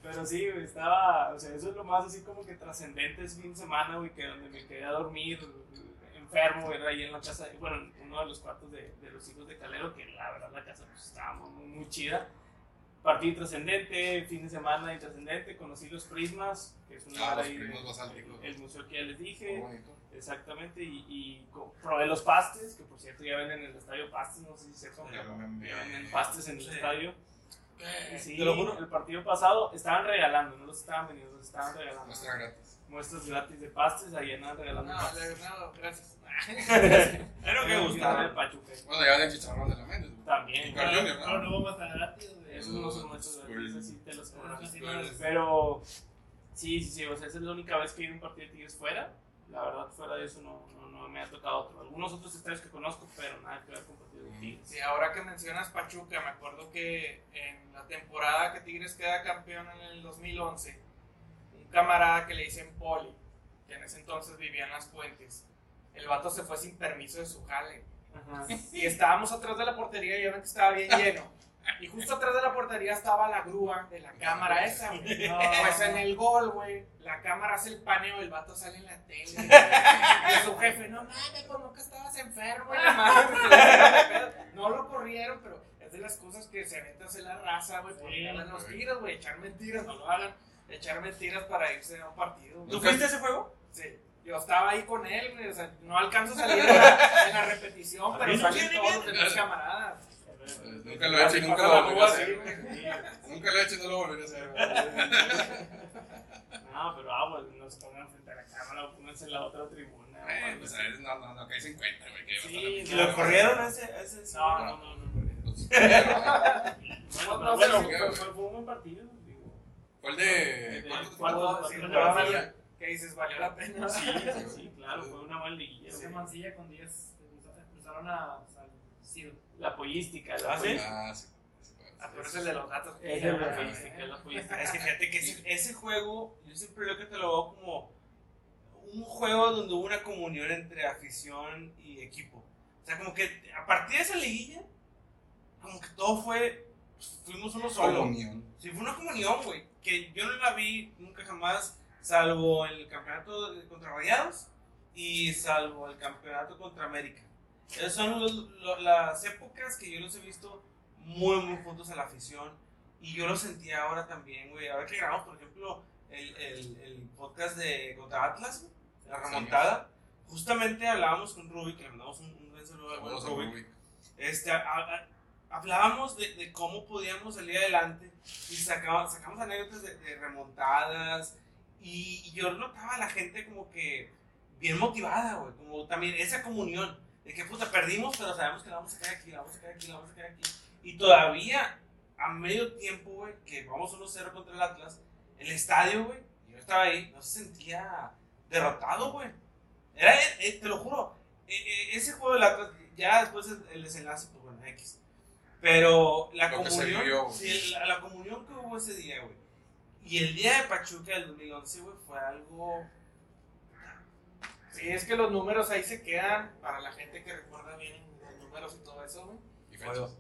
Pero sí, güey, estaba, o sea, eso es lo más así como que trascendente ese fin de semana, güey, que donde me quedé a dormir enfermo, era ahí en la casa, bueno, en uno de los cuartos de, de los hijos de Calero, que la verdad la casa pues estaba muy, muy chida. partido trascendente, fin de semana intrascendente, conocí los Prismas, que es un Ah, los ahí, basálticos. el museo que ya les Muy dije, bonito. Exactamente, y, y probé los pastes, que por cierto ya venden en el estadio pastes, no sé si sepan, pero venden pastes en el Sí. estadio. Y sí, Te lo juro. el partido pasado estaban regalando, no los estaban vendiendo, los estaban regalando. Muestra gratis. Muestras gratis de pastes, ahí andaban regalando No, pastes. no, gracias. [LAUGHS] Era que El gustaba. Pachuca. Bueno, ya de chicharrón de la güey. También. Y Carl Jr., No, ¿no? no vamos a gratis. Esos no son muchos gratis, así te los cobran. Eso sí no es- Pero sí, sí, sí, o sea, esa es la única vez que a un partido de Tigres fuera. La verdad, fuera de eso no, no, no me ha tocado otro. Algunos otros estadios que conozco, pero nada que ver con partidos de Tigres. Sí, ahora que mencionas Pachuca, me acuerdo que en la temporada que Tigres queda campeón en el 2011, un camarada que le dicen Poli, que en ese entonces vivía en las puentes, el vato se fue sin permiso de su jale. Ajá. Y estábamos atrás de la portería y ya ven que estaba bien lleno. Y justo atrás de la portería estaba la grúa de la cámara esa, güey. No. Pues en el gol, güey, la cámara hace el paneo, el vato sale en la tele. güey. Y su jefe, no mames, como que estabas enfermo. y la madre, pues, No lo corrieron, pero es de las cosas que se mete a hacer la raza, güey, por Sí, ir a los güey. tiros, güey, echar mentiras, no lo hagan. Echar mentiras para irse a un partido. güey. ¿Tú fuiste a ese juego? Sí. Yo estaba ahí con él, güey, o sea, no alcanzo a salir en la, [LAUGHS] en la repetición, pero quiere todos los demás camaradas. Nunca lo he hecho y nunca lo volveré a hacer. Nunca lo he hecho y no lo volveré a hacer. No, pero aguas, no se pongan frente a la cámara o pónganse en la otra tribuna. Eh, pues a veces no, no, no, que ahí se encuentra, güey. que Sí, va a ¿Y estar no, lo corrieron a ese? ese- No, no, no, no. no. Pues, Bueno, bueno, fue, güey. fue, fue un buen partido. Digo. Fue el de. De ¿cuánto- cuartos, Sí, cuartos, pero cuartos. valió- ¿Qué dices? ¿Valió la pena? Sí, sí, sí, claro, fue una buena liguilla. Güey. Mancilla con 10 cruzaron a La pollística, la ¿Ah, sí? pollística. Ah, sí. Ah, pero es el de los gatos. Es la pollística, la pollística. Es que fíjate que ese, ese juego, yo siempre veo que te lo veo como un juego donde hubo una comunión entre afición y equipo. O sea, como que a partir de esa liguilla, como que todo fue, pues, fuimos uno solo. Comunión. Sí, fue una comunión, güey, que yo no la vi nunca jamás, salvo el campeonato contra Rayados y salvo el campeonato contra América. Esas son los- lo- las épocas que yo los he visto muy, muy juntos a la afición y yo lo sentí ahora también, güey. Ahora que grabamos, por ejemplo, el, el, el podcast de contra Atlas, la remontada, justamente hablábamos con Rubik, que le mandamos un, un saludo buen Saludos a Rubik. Rubik. Este, a- a- hablábamos de, de cómo podíamos salir adelante y sacaba- sacamos anécdotas de, de remontadas y, y yo notaba a la gente como que bien motivada, güey, como también esa comunión de que puta perdimos pero sabemos que la vamos a sacar aquí, la vamos a sacar aquí, la vamos a sacar aquí y todavía a medio tiempo, güey, que vamos 1-0 contra el Atlas, el estadio, güey, yo estaba ahí, no se sentía derrotado, güey. Era, eh, te lo juro, eh, eh, ese juego del Atlas, ya después el, desenlace, pues bueno, X. Pero la Lo comunión, sí, la, la comunión que hubo ese día, güey. Y el día de Pachuca del 2011, güey, fue algo... Sí, es que los números ahí se quedan para la gente que recuerda bien los números y todo eso, güey.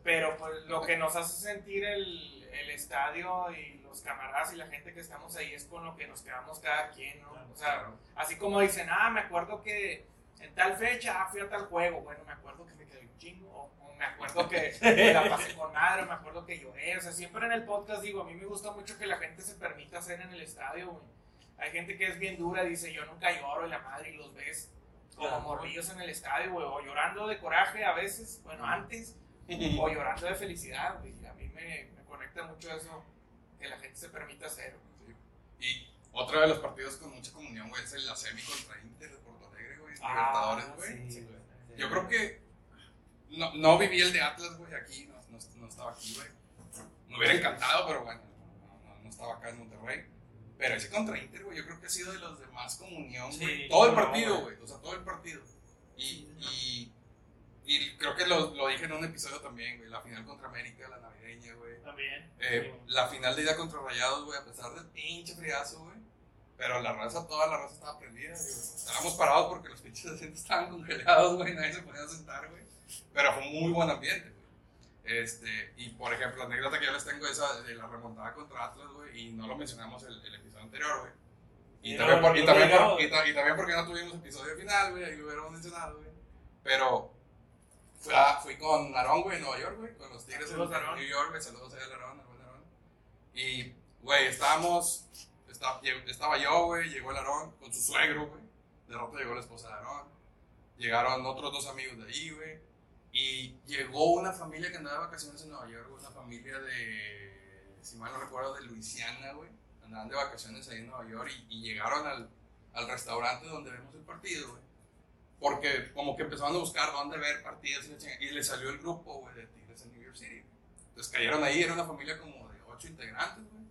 Pero pues lo que nos hace sentir el, el estadio y los camaradas y la gente que estamos ahí es con lo que nos quedamos cada quien, ¿no? O sea, Claro. así como dicen, ah, me acuerdo que en tal fecha ah, fui a tal juego, bueno, me acuerdo que me quedé un chingo, o, o me acuerdo que [LAUGHS] me la pasé con madre, me acuerdo que lloré, o sea, siempre en el podcast digo, a mí me gusta mucho que la gente se permita hacer en el estadio, güey. Hay gente que es bien dura, dice, yo nunca lloro y la madre, y los ves como Claro. morrillos en el estadio, güey, o llorando de coraje a veces, bueno, antes, [LAUGHS] o llorando de felicidad, güey. A mí me, me conecta mucho eso, que la gente se permita hacer. Sí. Y otro de los partidos con mucha comunión, güey, es el la semi contra Inter de Porto Alegre, güey. Libertadores, güey. sí, güey. Yo creo que no, no viví el de Atlas, güey, aquí, no, no, no estaba aquí, güey. Me hubiera encantado, pero bueno, no, no- no estaba acá en Monterrey. Pero ese contra Inter, güey, yo creo que ha sido de los de más comunión, Sí, güey. todo el partido, güey. güey, o sea, todo el partido. Y, y, y creo que lo, lo dije en un episodio también, güey, la final contra América, la navideña, güey. También. Eh, la final de ida contra Rayados, güey, a pesar del pinche friazo, güey. Pero la raza, toda la raza estaba prendida, güey. Estábamos parados porque los pinches asientos estaban congelados, güey. Nadie se podía sentar, güey. Pero fue un muy buen ambiente. Este, y por ejemplo, la anécdota que yo les tengo es de la remontada contra Atlas, güey. Y no lo mencionamos el, el episodio anterior, güey. Y, también, por- y, también por- y ta- y también porque no tuvimos episodio final, güey. Ahí lo hubiéramos mencionado, güey. Pero fui, a- fui con Aarón, güey, en Nueva York, güey. Con los Tigres en. New York, güey. Saludos a buen Aarón. Y, güey, estábamos, estaba, estaba yo, güey, llegó el Aarón con su suegro, güey. De rato llegó la esposa de Aarón. Llegaron otros dos amigos de ahí, güey. Y llegó una familia que andaba de vacaciones en Nueva York, una familia de, si mal no recuerdo, de Luisiana, güey. Andaban de vacaciones ahí en Nueva York y, y llegaron al, al restaurante donde vemos el partido, güey. Porque como que empezaron a buscar dónde ver partidos y, le salió el grupo, güey, de Tigres en New York City. Entonces cayeron ahí, era una familia como de ocho integrantes, güey.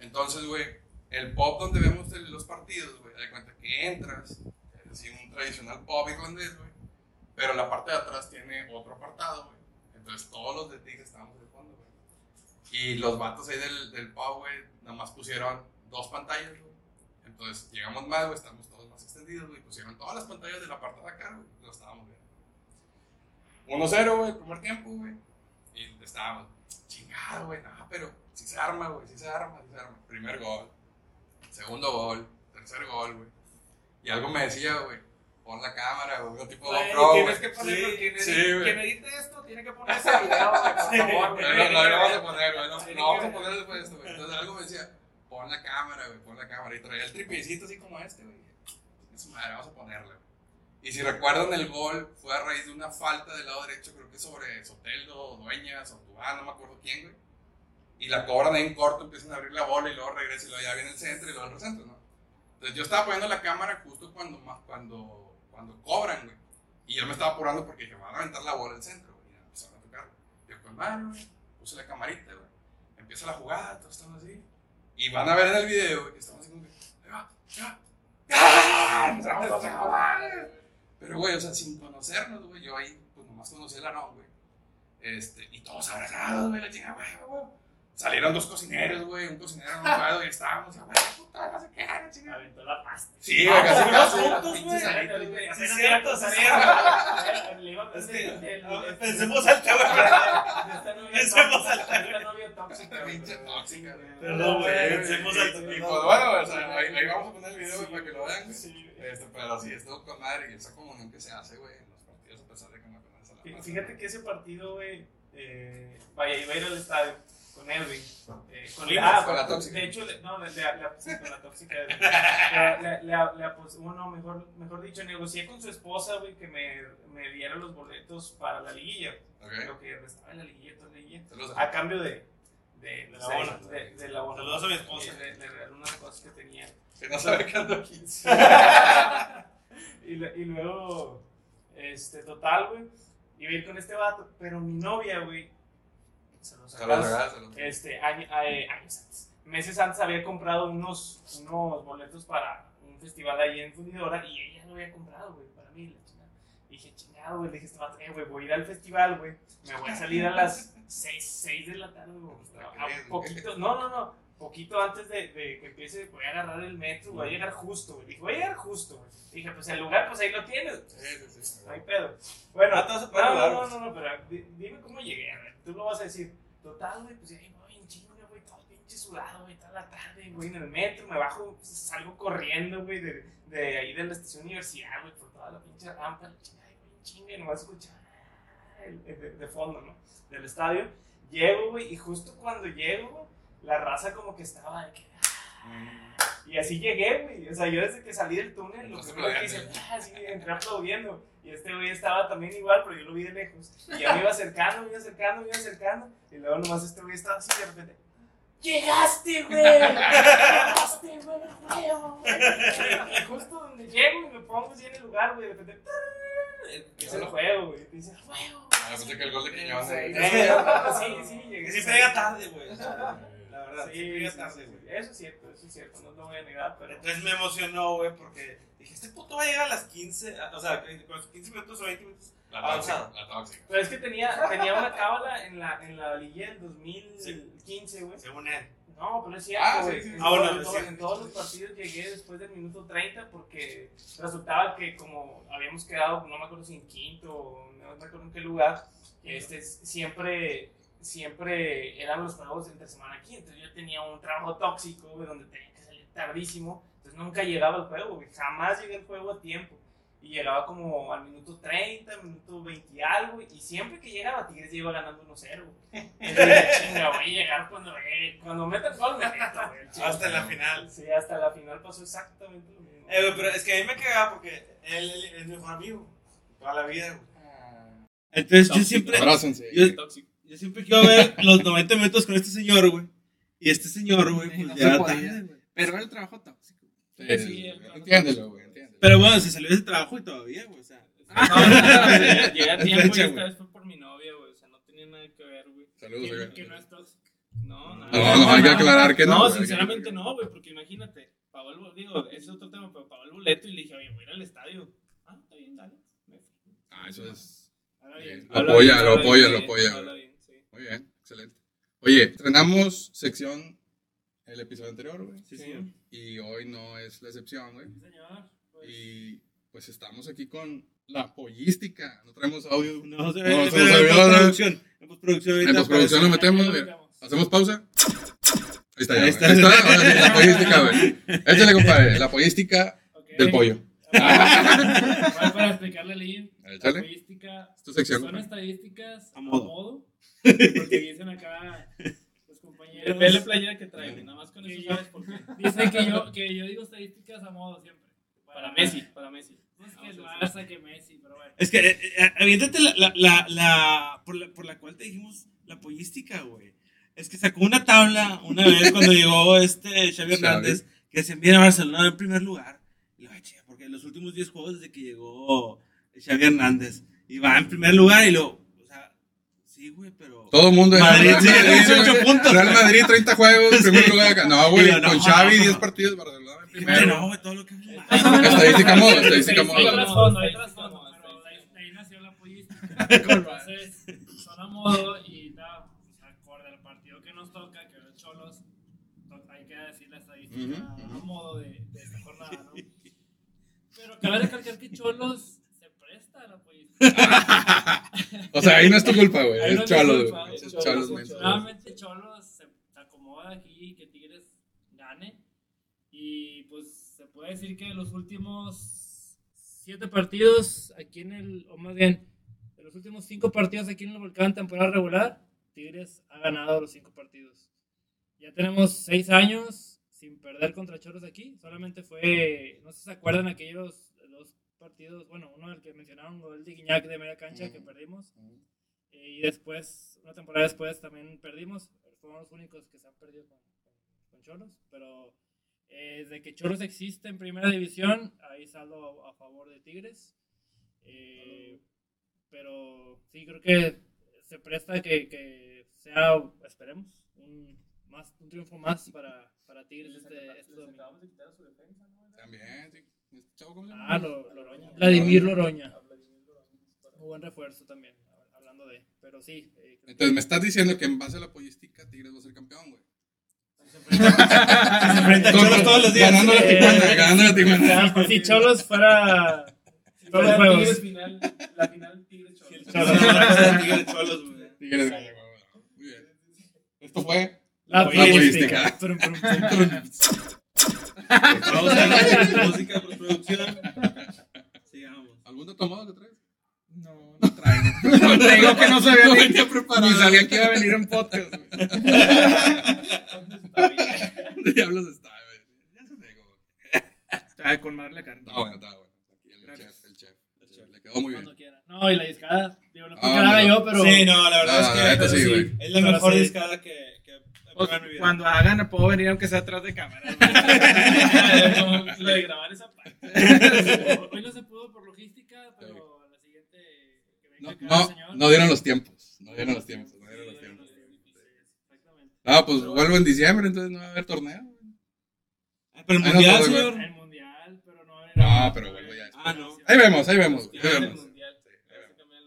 Entonces, güey, el pub donde vemos el- los partidos, güey, de cuenta que entras, es así un tradicional pub irlandés, güey. Pero la parte de atrás tiene otro apartado, güey. Entonces todos los de Tigres estábamos de fondo, güey. Y los vatos ahí del, del pub, güey, nada más pusieron dos pantallas, güey. Entonces llegamos más, güey, estamos todos más extendidos, güey. Pusieron todas las pantallas de la parte de acá, güey. Lo estábamos viendo. 1-0, güey, primer tiempo, güey. Y estábamos, chingado, güey, no, pero si se arma, güey, si se arma, si se arma. Primer gol, segundo gol, tercer gol, güey. Y algo me decía, güey, pon la cámara, güey, tipo Güey, GoPro, tienes que ponerlo. Sí, quien, sí, quien edite esto tiene que poner [LAUGHS] ese video, güey, por favor, güey. Lo, lo, lo vamos a poner, güey. Tiene lo vamos a poner después de esto, güey. Entonces algo me decía, pon la cámara, güey, pon la cámara. Y traía el tripiecito así como este, güey. Es madre, vamos a ponerle, güey. Y si recuerdan, el gol fue a raíz de una falta del lado derecho, creo que sobre Soteldo, Dueñas, o Tubán, no me acuerdo quién, güey. Y la cobran ahí en corto, empiezan a abrir la bola y luego regresa y luego ya viene el centro y luego el recentro, ¿no? Entonces yo estaba poniendo la cámara justo cuando, más- cuando, cuando cobran, güey. Y yo me estaba apurando porque dije, van a aventar la bola al centro, güey. Y empezaron a tocar. Yo con güey. Puse la camarita, güey. Empieza la jugada, todos estamos así. Y van a ver en el video, güey, que estamos así como que, ahí va. ¡Ah! Pero, güey, o sea, sin conocernos, güey. Yo ahí, pues nomás conocí el Aarón, güey. Este, y todos abrazados, güey, la chica, güey, güey. Salieron dos cocineros, güey, un cocinero enojado y estábamos, güey, puta, no sé qué, la chingada. Aventó la pasta. Sí, güey, casi fuimos casi, juntos, las pinches güey. alitas, güey. Sí, cierto, a Es a ver, del- pensemos al novia Pensemos al- esta novia tóxica, Pinche tóxica, güey. Perdón, güey, pensemos y- al Y tema. pues bueno, o sea, ahí, vamos a poner el video güey, para que lo vean, güey. Sí, Este, pero sí, estuvo con madre y esa comunión que se hace, güey, en los partidos, a pesar de que no conoces a la Fíjate que ese partido, güey, eh, vaya, iba a ir al estadio con Edwin. Eh, con, Con ah, la tóxica. De hecho, le- no, le- sí, con la tóxica. [LAUGHS] Bueno, mejor, mejor dicho, negocié con su esposa, güey, que me, me diera los boletos para la liguilla. Ok. Lo que estaba en la liguilla, toda la liguilla. A cambio de. De, la bola. De, de la bola. Saludos a mi esposa. Le, le regalé unas cosas que tenía. Que no sabe que ando aquí. [LAUGHS] y, y luego, este, total, güey, iba a ir con este vato, pero mi novia, güey, se los este, año- eh, años antes, meses antes había comprado unos, unos boletos para un festival ahí en Fundidora y ella lo había comprado, güey, para mí. Y dije, chingado, güey, le dije, a este eh, güey, voy a ir al festival, güey, me voy a salir a las 6, 6 de la tarde, güey, a- a un poquito, no, no, no, poquito antes de, de que empiece, voy a agarrar el metro, voy a llegar justo, güey, dije, voy a llegar justo, güey. Dije, pues el lugar, pues ahí lo tienes, sí. no hay pedo. Bueno, Ah, no, no, no, no, pero di- dime cómo llegué, a ver, tú lo vas a decir. Total, güey, pues ya voy en chinga, güey, todo pinche sudado, güey, toda la tarde, güey, en el metro, me bajo, pues, salgo corriendo, güey, de, de ahí de la estación universidad, güey, por toda la pinche rampa, la chingada, güey, chinga, y nomás escuchar el de, de fondo, ¿no? Del estadio. Llego, güey, y justo cuando llego, la raza como que estaba de que, y así llegué, güey. O sea, yo desde que salí del túnel, lo primero que hice, ah, sí, entré aplaudiendo. Y este güey estaba también igual, pero yo lo vi de lejos. Y ya me iba acercando, me iba acercando, me iba acercando. Y luego nomás este güey estaba así de repente. ¡Llegaste, güey! [LAUGHS] ¡Llegaste, güey! huevo, güey". Y justo donde llego y me pongo así en el lugar, güey, de repente. Es el juego, güey. Y dice, ¡huevo! Ah, pensé que el gol de. Sí, güey. Eh, sí, sí, llegué. Que siempre llega tarde, güey. [LAUGHS] verdad, Sí, siempre llega sí, tarde, sí, güey. sí. Eso es cierto, eso es cierto, no lo voy a negar, pero. Entonces me emocionó, güey, porque dije, este puto va a llegar a las 15, a- o sea, con los 15 minutos o 20 minutos. La tóxica, la tóxica. Pero es que tenía, tenía una cábala en la, en la liguilla del 2015, güey. Según él. No, pero es cierto, Ah, güey. sí, sí, en, sí. Ah, bueno, todo- en es todo- cierto. en todos los partidos llegué después del minuto 30 porque resultaba que como habíamos quedado, no me acuerdo si en quinto o no me acuerdo en qué lugar, este, siempre, siempre eran los juegos de entre semana aquí. Entonces yo tenía un trabajo tóxico, güey, donde tenía que salir tardísimo. Entonces nunca llegaba al juego, güey. Jamás llegué al juego a tiempo. Y llegaba como al minuto 30, minuto 20 y algo. Y siempre que llegaba, Tigres iba ganando 1-0. güey. Y yo dije, chinga, voy a llegar cuando, eh, cuando meta el gol, me meto, güey. Chinga. Hasta la final. Sí, hasta la final pasó exactamente lo mismo. Eh, pero es que a mí me cagaba porque él, él es mi mejor amigo. Toda la vida, güey. Entonces yo siempre, Abrácense. yo, yo siempre quiero ver los 90 minutos con este señor, güey. Y este señor, güey, pues No ya se era podía. tarde, güey. Pero era el trabajo tóxico. Sí, Sí, sí, el- entiéndelo, güey. Pero bueno, se salió de ese trabajo y todavía, güey. O sea, No, no, no, llegué a tiempo y fecha, esta güey. vez fue por mi novia, güey. O sea, no tenía nada que ver, güey. Saludos, güey. que no es tóxico. No, nada. No, no, hay que aclarar que no. No, sinceramente no, güey, porque imagínate, pagó el boleto, digo, ese es otro tema, pero pagó el boleto y le dije, oye, voy a ir al estadio. Ah, está bien, dale. Ah, eso es. Ahora bien. Lo apoya, lo apoya, lo apoya, habla güey. bien, sí. Muy bien, excelente. Oye, estrenamos sección el episodio anterior, güey. sí, sí. Y hoy no es la excepción, güey. Sí, señor. Pues, Y pues estamos aquí con la pollística. No traemos audio. No, se No, ve, se pero nos en postproducción. En postproducción En postproducción lo metemos, güey. ¿Hacemos pausa? Ahí está, ya, Ahí está. Ahí está. Ahora sí, la pollística, güey. Échale, compadre. La pollística ok. del pollo. Para explicarle al IN. La estadística. Es tu sección, Son compadre. estadísticas A a modo. Porque dicen acá los compañeros. Ve la playera que trae, güey, nada más con eso sabes por qué. Dicen que yo, que yo digo estadísticas a modo siempre. Para Messi, para Messi. Pues que el Barça, que Messi, pero bueno. Es que, eh, eh, aviéntate la, la, la, la, por la, por la cual te dijimos la pollística, güey. Es que sacó una tabla una vez cuando llegó este Xavi Hernández, que se envía a Barcelona en primer lugar. Y lo porque en los últimos 10 juegos desde que llegó Xavi Hernández, y va en primer lugar y lo, sí, güey, pero... Todo el mundo. Madrid, Real sí, Madrid, 18 güey. puntos. Real Madrid, 30 juegos, [LAUGHS] en primer lugar acá. No, güey, no, con Xavi, no. 10 partidos, Barcelona en Pero primero. no, güey, todo lo que... Estadística modo, estadística modo. Hay trasfondo, hay trasfondo, de ahí, de ahí nació la. Con [LAUGHS] Entonces, son a modo y nada, pues, acorde al partido que nos toca, que los cholos, hay que decir la estadística a modo de, de esta jornada, ¿no? Pero cabe recalcar que cholos se presta a la pollística. [LAUGHS] O sea, ahí no es tu culpa, güey. Ahí no Es es Cholos, güey. es Es Cholos. Cholos. Nuevamente Cholos se, acomoda aquí, que Tigres gane. Y pues se puede decir que los últimos siete partidos aquí en el, o más bien, de los últimos cinco partidos aquí en el Volcán temporada regular, Tigres ha ganado los cinco partidos. Ya tenemos seis años sin perder contra Choros aquí. Solamente fue, no sé si se acuerdan aquellos partidos, bueno, uno del que mencionaron, gol de Guiñac de media cancha que perdimos. Eh, y después, una temporada después también perdimos. Fuimos los únicos que se han perdido con, con- con Choros. Pero eh, desde que Choros existe en primera división, hay saldo a, a favor de Tigres. Eh, pero sí, creo que se presta que, que sea, esperemos, un, más, un triunfo más para, para Tigres este, este domingo. También, sí. Ah, Lo- Loroña. Vladimir Loroña. Muy buen refuerzo también, hablando de. Pero sí. eh, Entonces me estás diciendo que en base a la pollística Tigres va a ser campeón, güey. Se enfrenta a [LAUGHS] Cholos todos los días. Ganando la Eh, Tijuana, ganando la Tijuana. Si, si Cholos fuera. Todos los Tigres juegos. final, la final Tigres Cholos. Tigres, [LAUGHS] Cholos, güey. Tigres. Muy bien. Esto fue La La política. [LAUGHS] Pausa, la música de postproducción. Sigamos. ¿Algún dato modo que traes? No, no traigo. No [LAUGHS] traigo que no sabía No ni, venía preparado. ni sabía que iba a venir en podcast. [LAUGHS] ¿Dónde diablos está, güey? Ya se güey. Estaba con madre la carne. Está bueno, está bueno. Aquí el chef, el chef. El chef. Le quedó muy bien. Cuando quiera. No, y la discada. Digo, no Ah, haga no. yo, pero. Sí, no, la verdad Ah, es que pero güey. es la Pero mejor sí. discada que, que Pues, cuando hagan, puedo venir aunque sea atrás de cámara. Como [LAUGHS] [LAUGHS] Lo de grabar esa parte. Hoy no se pudo por logística, pero la siguiente. Que venga No, acá no, señor. no dieron los tiempos. No dieron los tiempos. No dieron los tiempos. Exactamente. Ah, pues vuelvo en diciembre, entonces no va a haber torneo. Ah, Pero el no mundial, señor. El mundial, pero no era. No, pero vuelvo ya. Ah, no. Ahí vemos, ahí vemos. Ahí vemos. mundial. Se cambió el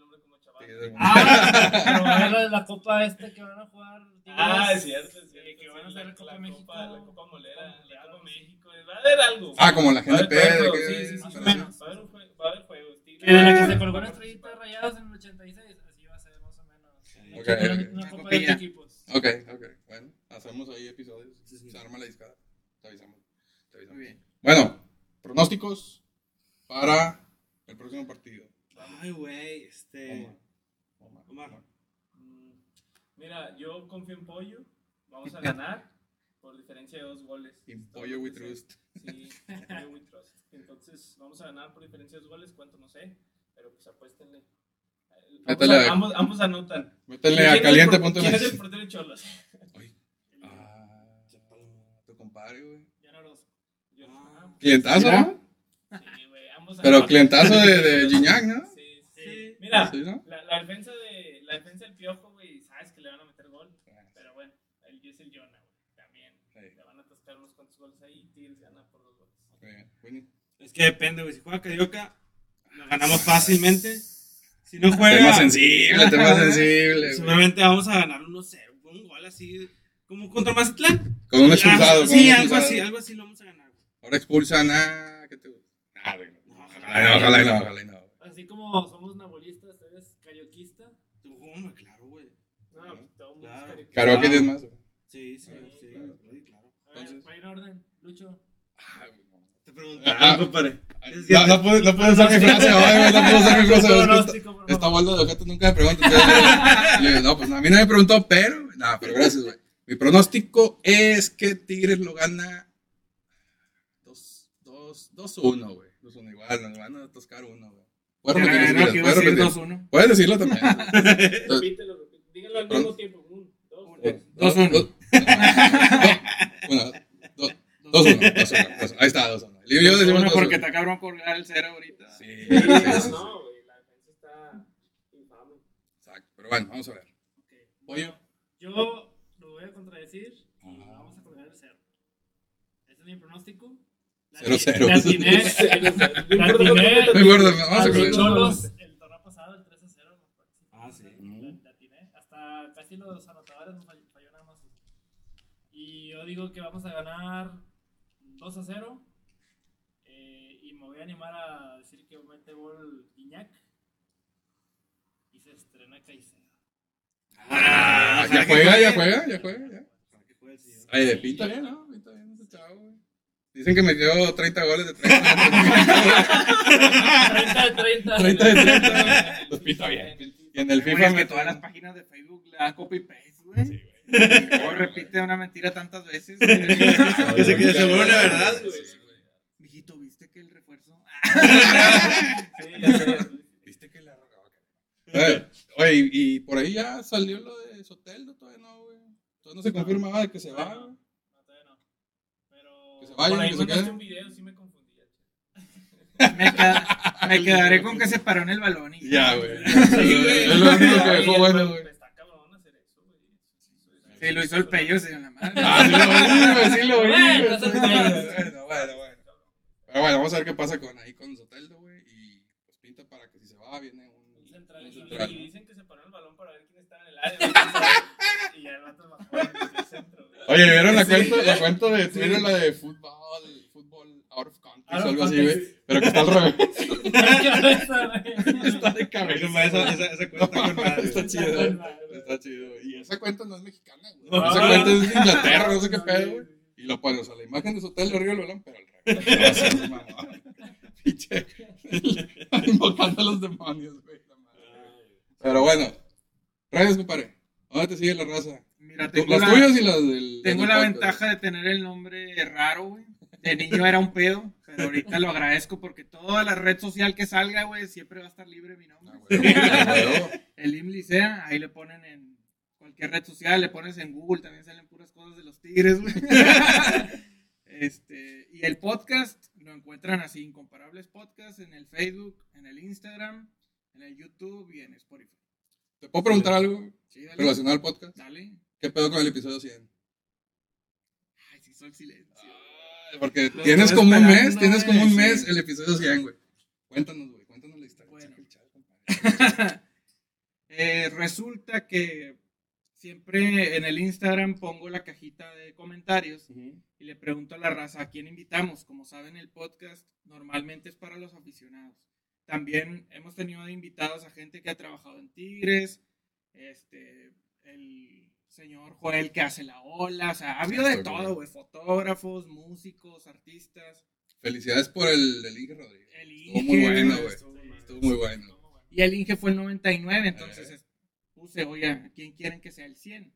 Ah, [LAUGHS] pero va a la, la copa esta que van a jugar. Ah, es cierto, es cierto. Sí, que van a hacer la, la Copa México. La Copa Molera, la Copa. México. Va a haber algo. Ah, como la Va a haber GNP. de juegos, que- sí, sí, sí, más o sí. menos. Va a haber un jue- va a haber juegos. Que de la que se colgó una estrellita de rayados en el 86, así va a ser más o menos. Ok, Una- copa de equipos. Ok, ok. Bueno, hacemos ahí episodios. Se arma la discada. Te avisamos. Te avisamos. Muy bien. Bueno, pronósticos para El próximo partido. Ay, güey, este. Omar. Mm, Mira, yo confío en Pollo. Vamos a [LAUGHS] ganar por diferencia de dos goles. In Pollo we trust. Sí, in Pollo we trust. Entonces, vamos a ganar por diferencia de dos goles. ¿Cuánto? No sé. Pero pues apuéstenle. Ambos, a- ambos, ambos anotan. Métele ¿Quién a caliente punto ¿Quién es el portero de Cholos? [LAUGHS] Ah, tu compadre, güey. Jan Orozco. Yo- Ah. ajá. Clientazo, ¿no? Sí, güey, ambos Pero anotan. clientazo de, de [LAUGHS] Gignac, ¿no? Mira, Sí, ¿no? la, la defensa de la defensa del Piojo, güey, sabes que le van a meter gol. Pero bueno, el es el Jonah, güey. También. Sí. Le van a atascar unos cuantos goles ahí y Tigres gana por dos goles. Ok, bueno. Es que depende, güey. Si juega Carioca, lo ganamos fácilmente. Si no Tema juega, sensible, tema sensible. seguramente vamos a ganar 1-0. con Un gol así, como contra Mazatlán. Con un expulsado. Ah, Sí, un algo expulsado. así, algo así lo vamos a ganar. güey. Ahora expulsan a. ¿Qué te gusta? Ah, güey. No, Ojalá y no, ojalá y no, ojalá y no. Así como somos nabolistas, eres carioquista. Tú, hombre, claro, güey. No, pues todo mundo Claro. es carioquista. 10 más. güey. Sí, sí, Sí, sí. claro. sí, claro. A ver, Entonces- para ir en orden, Lucho. Ah, güey, no. Te preguntaron, Ah. compadre. No, no puedo, no puedo usar mi frase hoy, güey. No puedo usar mi frase hoy. es Esta, bolda de objetos nunca me pregunta. entonces, no, pues a mí no me preguntó, pero. No, pero gracias, güey. Mi pronóstico es que Tigres lo gana 2-1, güey. 2-1 igual, nos van a toscar uno, güey. Repetir que iba a repetir. 2-1. Puedes decirlo también. [LAUGHS] Repítelo. Díganlo al mismo tiempo. Dos, tres. dos, 2-1. dos- Uno, dos, dos, uno. Ahí está, dos, uno. Yo decimos dos, porque está cabrón colgar el cero ahorita. Sí, Sí, sí, sí, sí. No, güey, la defensa está infame. Exacto. Pero bueno, vamos a ver. Pollo. Yo lo voy a contradecir y Ah. vamos a colgar el cero. Ese es mi pronóstico. Cero, cero. La atiné. [LAUGHS] La atiné. Vamos a. Cholos, el torneo pasado, el 3 a 0. me parece. Ah, sí. La- atiné. Hasta casi los anotadores nos falló, falló nada más. Y yo digo que vamos a ganar 2 a 0. eh, y me voy a animar a decir que mete gol Iñak. Y se estrena Caicedo. Ah, ya juega, ya juega, ya juega. Ya. Ay, de pinta bien, ¿no? Pinta bien ese chavo, güey. Dicen que metió 30 goles de 30. 30 de 30. 30 de 30. Pues pinta bien. Y en el FIFA es que todas las páginas de Facebook le dan copy paste, güey. Sí, O repite una mentira tantas veces. Que seguro la verdad, güey. Mijito, ¿viste que el refuerzo? Sí, ya sé. ¿Viste que le arrogaba? Eh, Oye, y, por ahí ya salió lo de Soteldo, todavía no, güey. Todavía no se confirma nada de que se va, güey. No, todavía no. Pero. Que se vayan, que se queden. un video, sí me confundí. Me, queda- me quedaré con que se paró en el balón. y- Ya, güey. [LAUGHS] güey. Es lo único que dejó bueno, güey. Está cabrón hacer eso, güey. Sí, lo hizo el pello, se dio la madre. Ah, sí lo vi, güey, sí lo vi. Bueno, Bueno, bueno, bueno. Pero bueno, vamos a ver qué pasa con ahí con Soteldo, güey. Y pues pinta para que si se va, viene un, Un central, central. Y dicen que se paró el balón para ver quién está en el área. Y ya el vato bajó en el centro. Oye, ¿vieron la cuenta, la cuenta de Twitter, la de fútbol, fútbol out of context o algo así, güey? Pero que está al revés. ¿Qué cabeza, güey? Está de cabeza. esa, esa, esa cuenta con madre. Está chido, Está chido. güey. Y esa cuenta no es mexicana, güey. No. Esa cuenta es de Inglaterra, no sé qué pedo, güey. Y lo ponen, o sea, la imagen de Soteldo arriba del balón, pero al revés. [LAUGHS] No. Pinche. [LAUGHS] Invocando a los demonios, güey. Pero bueno. Redes, compadre. ¿Dónde te sigue la raza? Mira, tengo Las la, tuyas y las del. tengo del la podcast. ventaja de tener el nombre raro, güey. De niño era un pedo, pero ahorita lo agradezco porque toda la red social que salga, güey, siempre va a estar libre mi Ah, nombre. güey, güey. El IMLICEA, ahí le ponen en cualquier red social, le pones en Google, también salen puras cosas de los tigres, güey. [LAUGHS] Este, y el podcast lo encuentran así, Incomparables Podcast, en el Facebook, en el Instagram, en el YouTube y en Spotify. ¿Te puedo preguntar algo Sí, dale. relacionado al podcast? Dale. ¿Qué pedo con el episodio 100? Ay, sí, soy silencio. Ay, Porque Lo tienes como un mes, tienes como un güey, mes sí. el episodio 100, güey. Cuéntanos, güey, cuéntanos la historia. Bueno. [LAUGHS] Eh, resulta que siempre en el Instagram pongo la cajita de comentarios y le pregunto a la raza a quién invitamos. Como saben, el podcast normalmente es para los aficionados. También hemos tenido de invitados a gente que ha trabajado en Tigres, este, el señor Joel que hace la ola, o sea, ha habido de Exacto, todo, güey. fotógrafos, músicos, artistas. Felicidades por el, el Inge Rodríguez. El Estuvo muy Inge, bueno, güey. estuvo- Estuvo muy bueno. Y el Inge fue el 99, entonces Eh. puse, oye, ¿a quién quieren que sea el 100?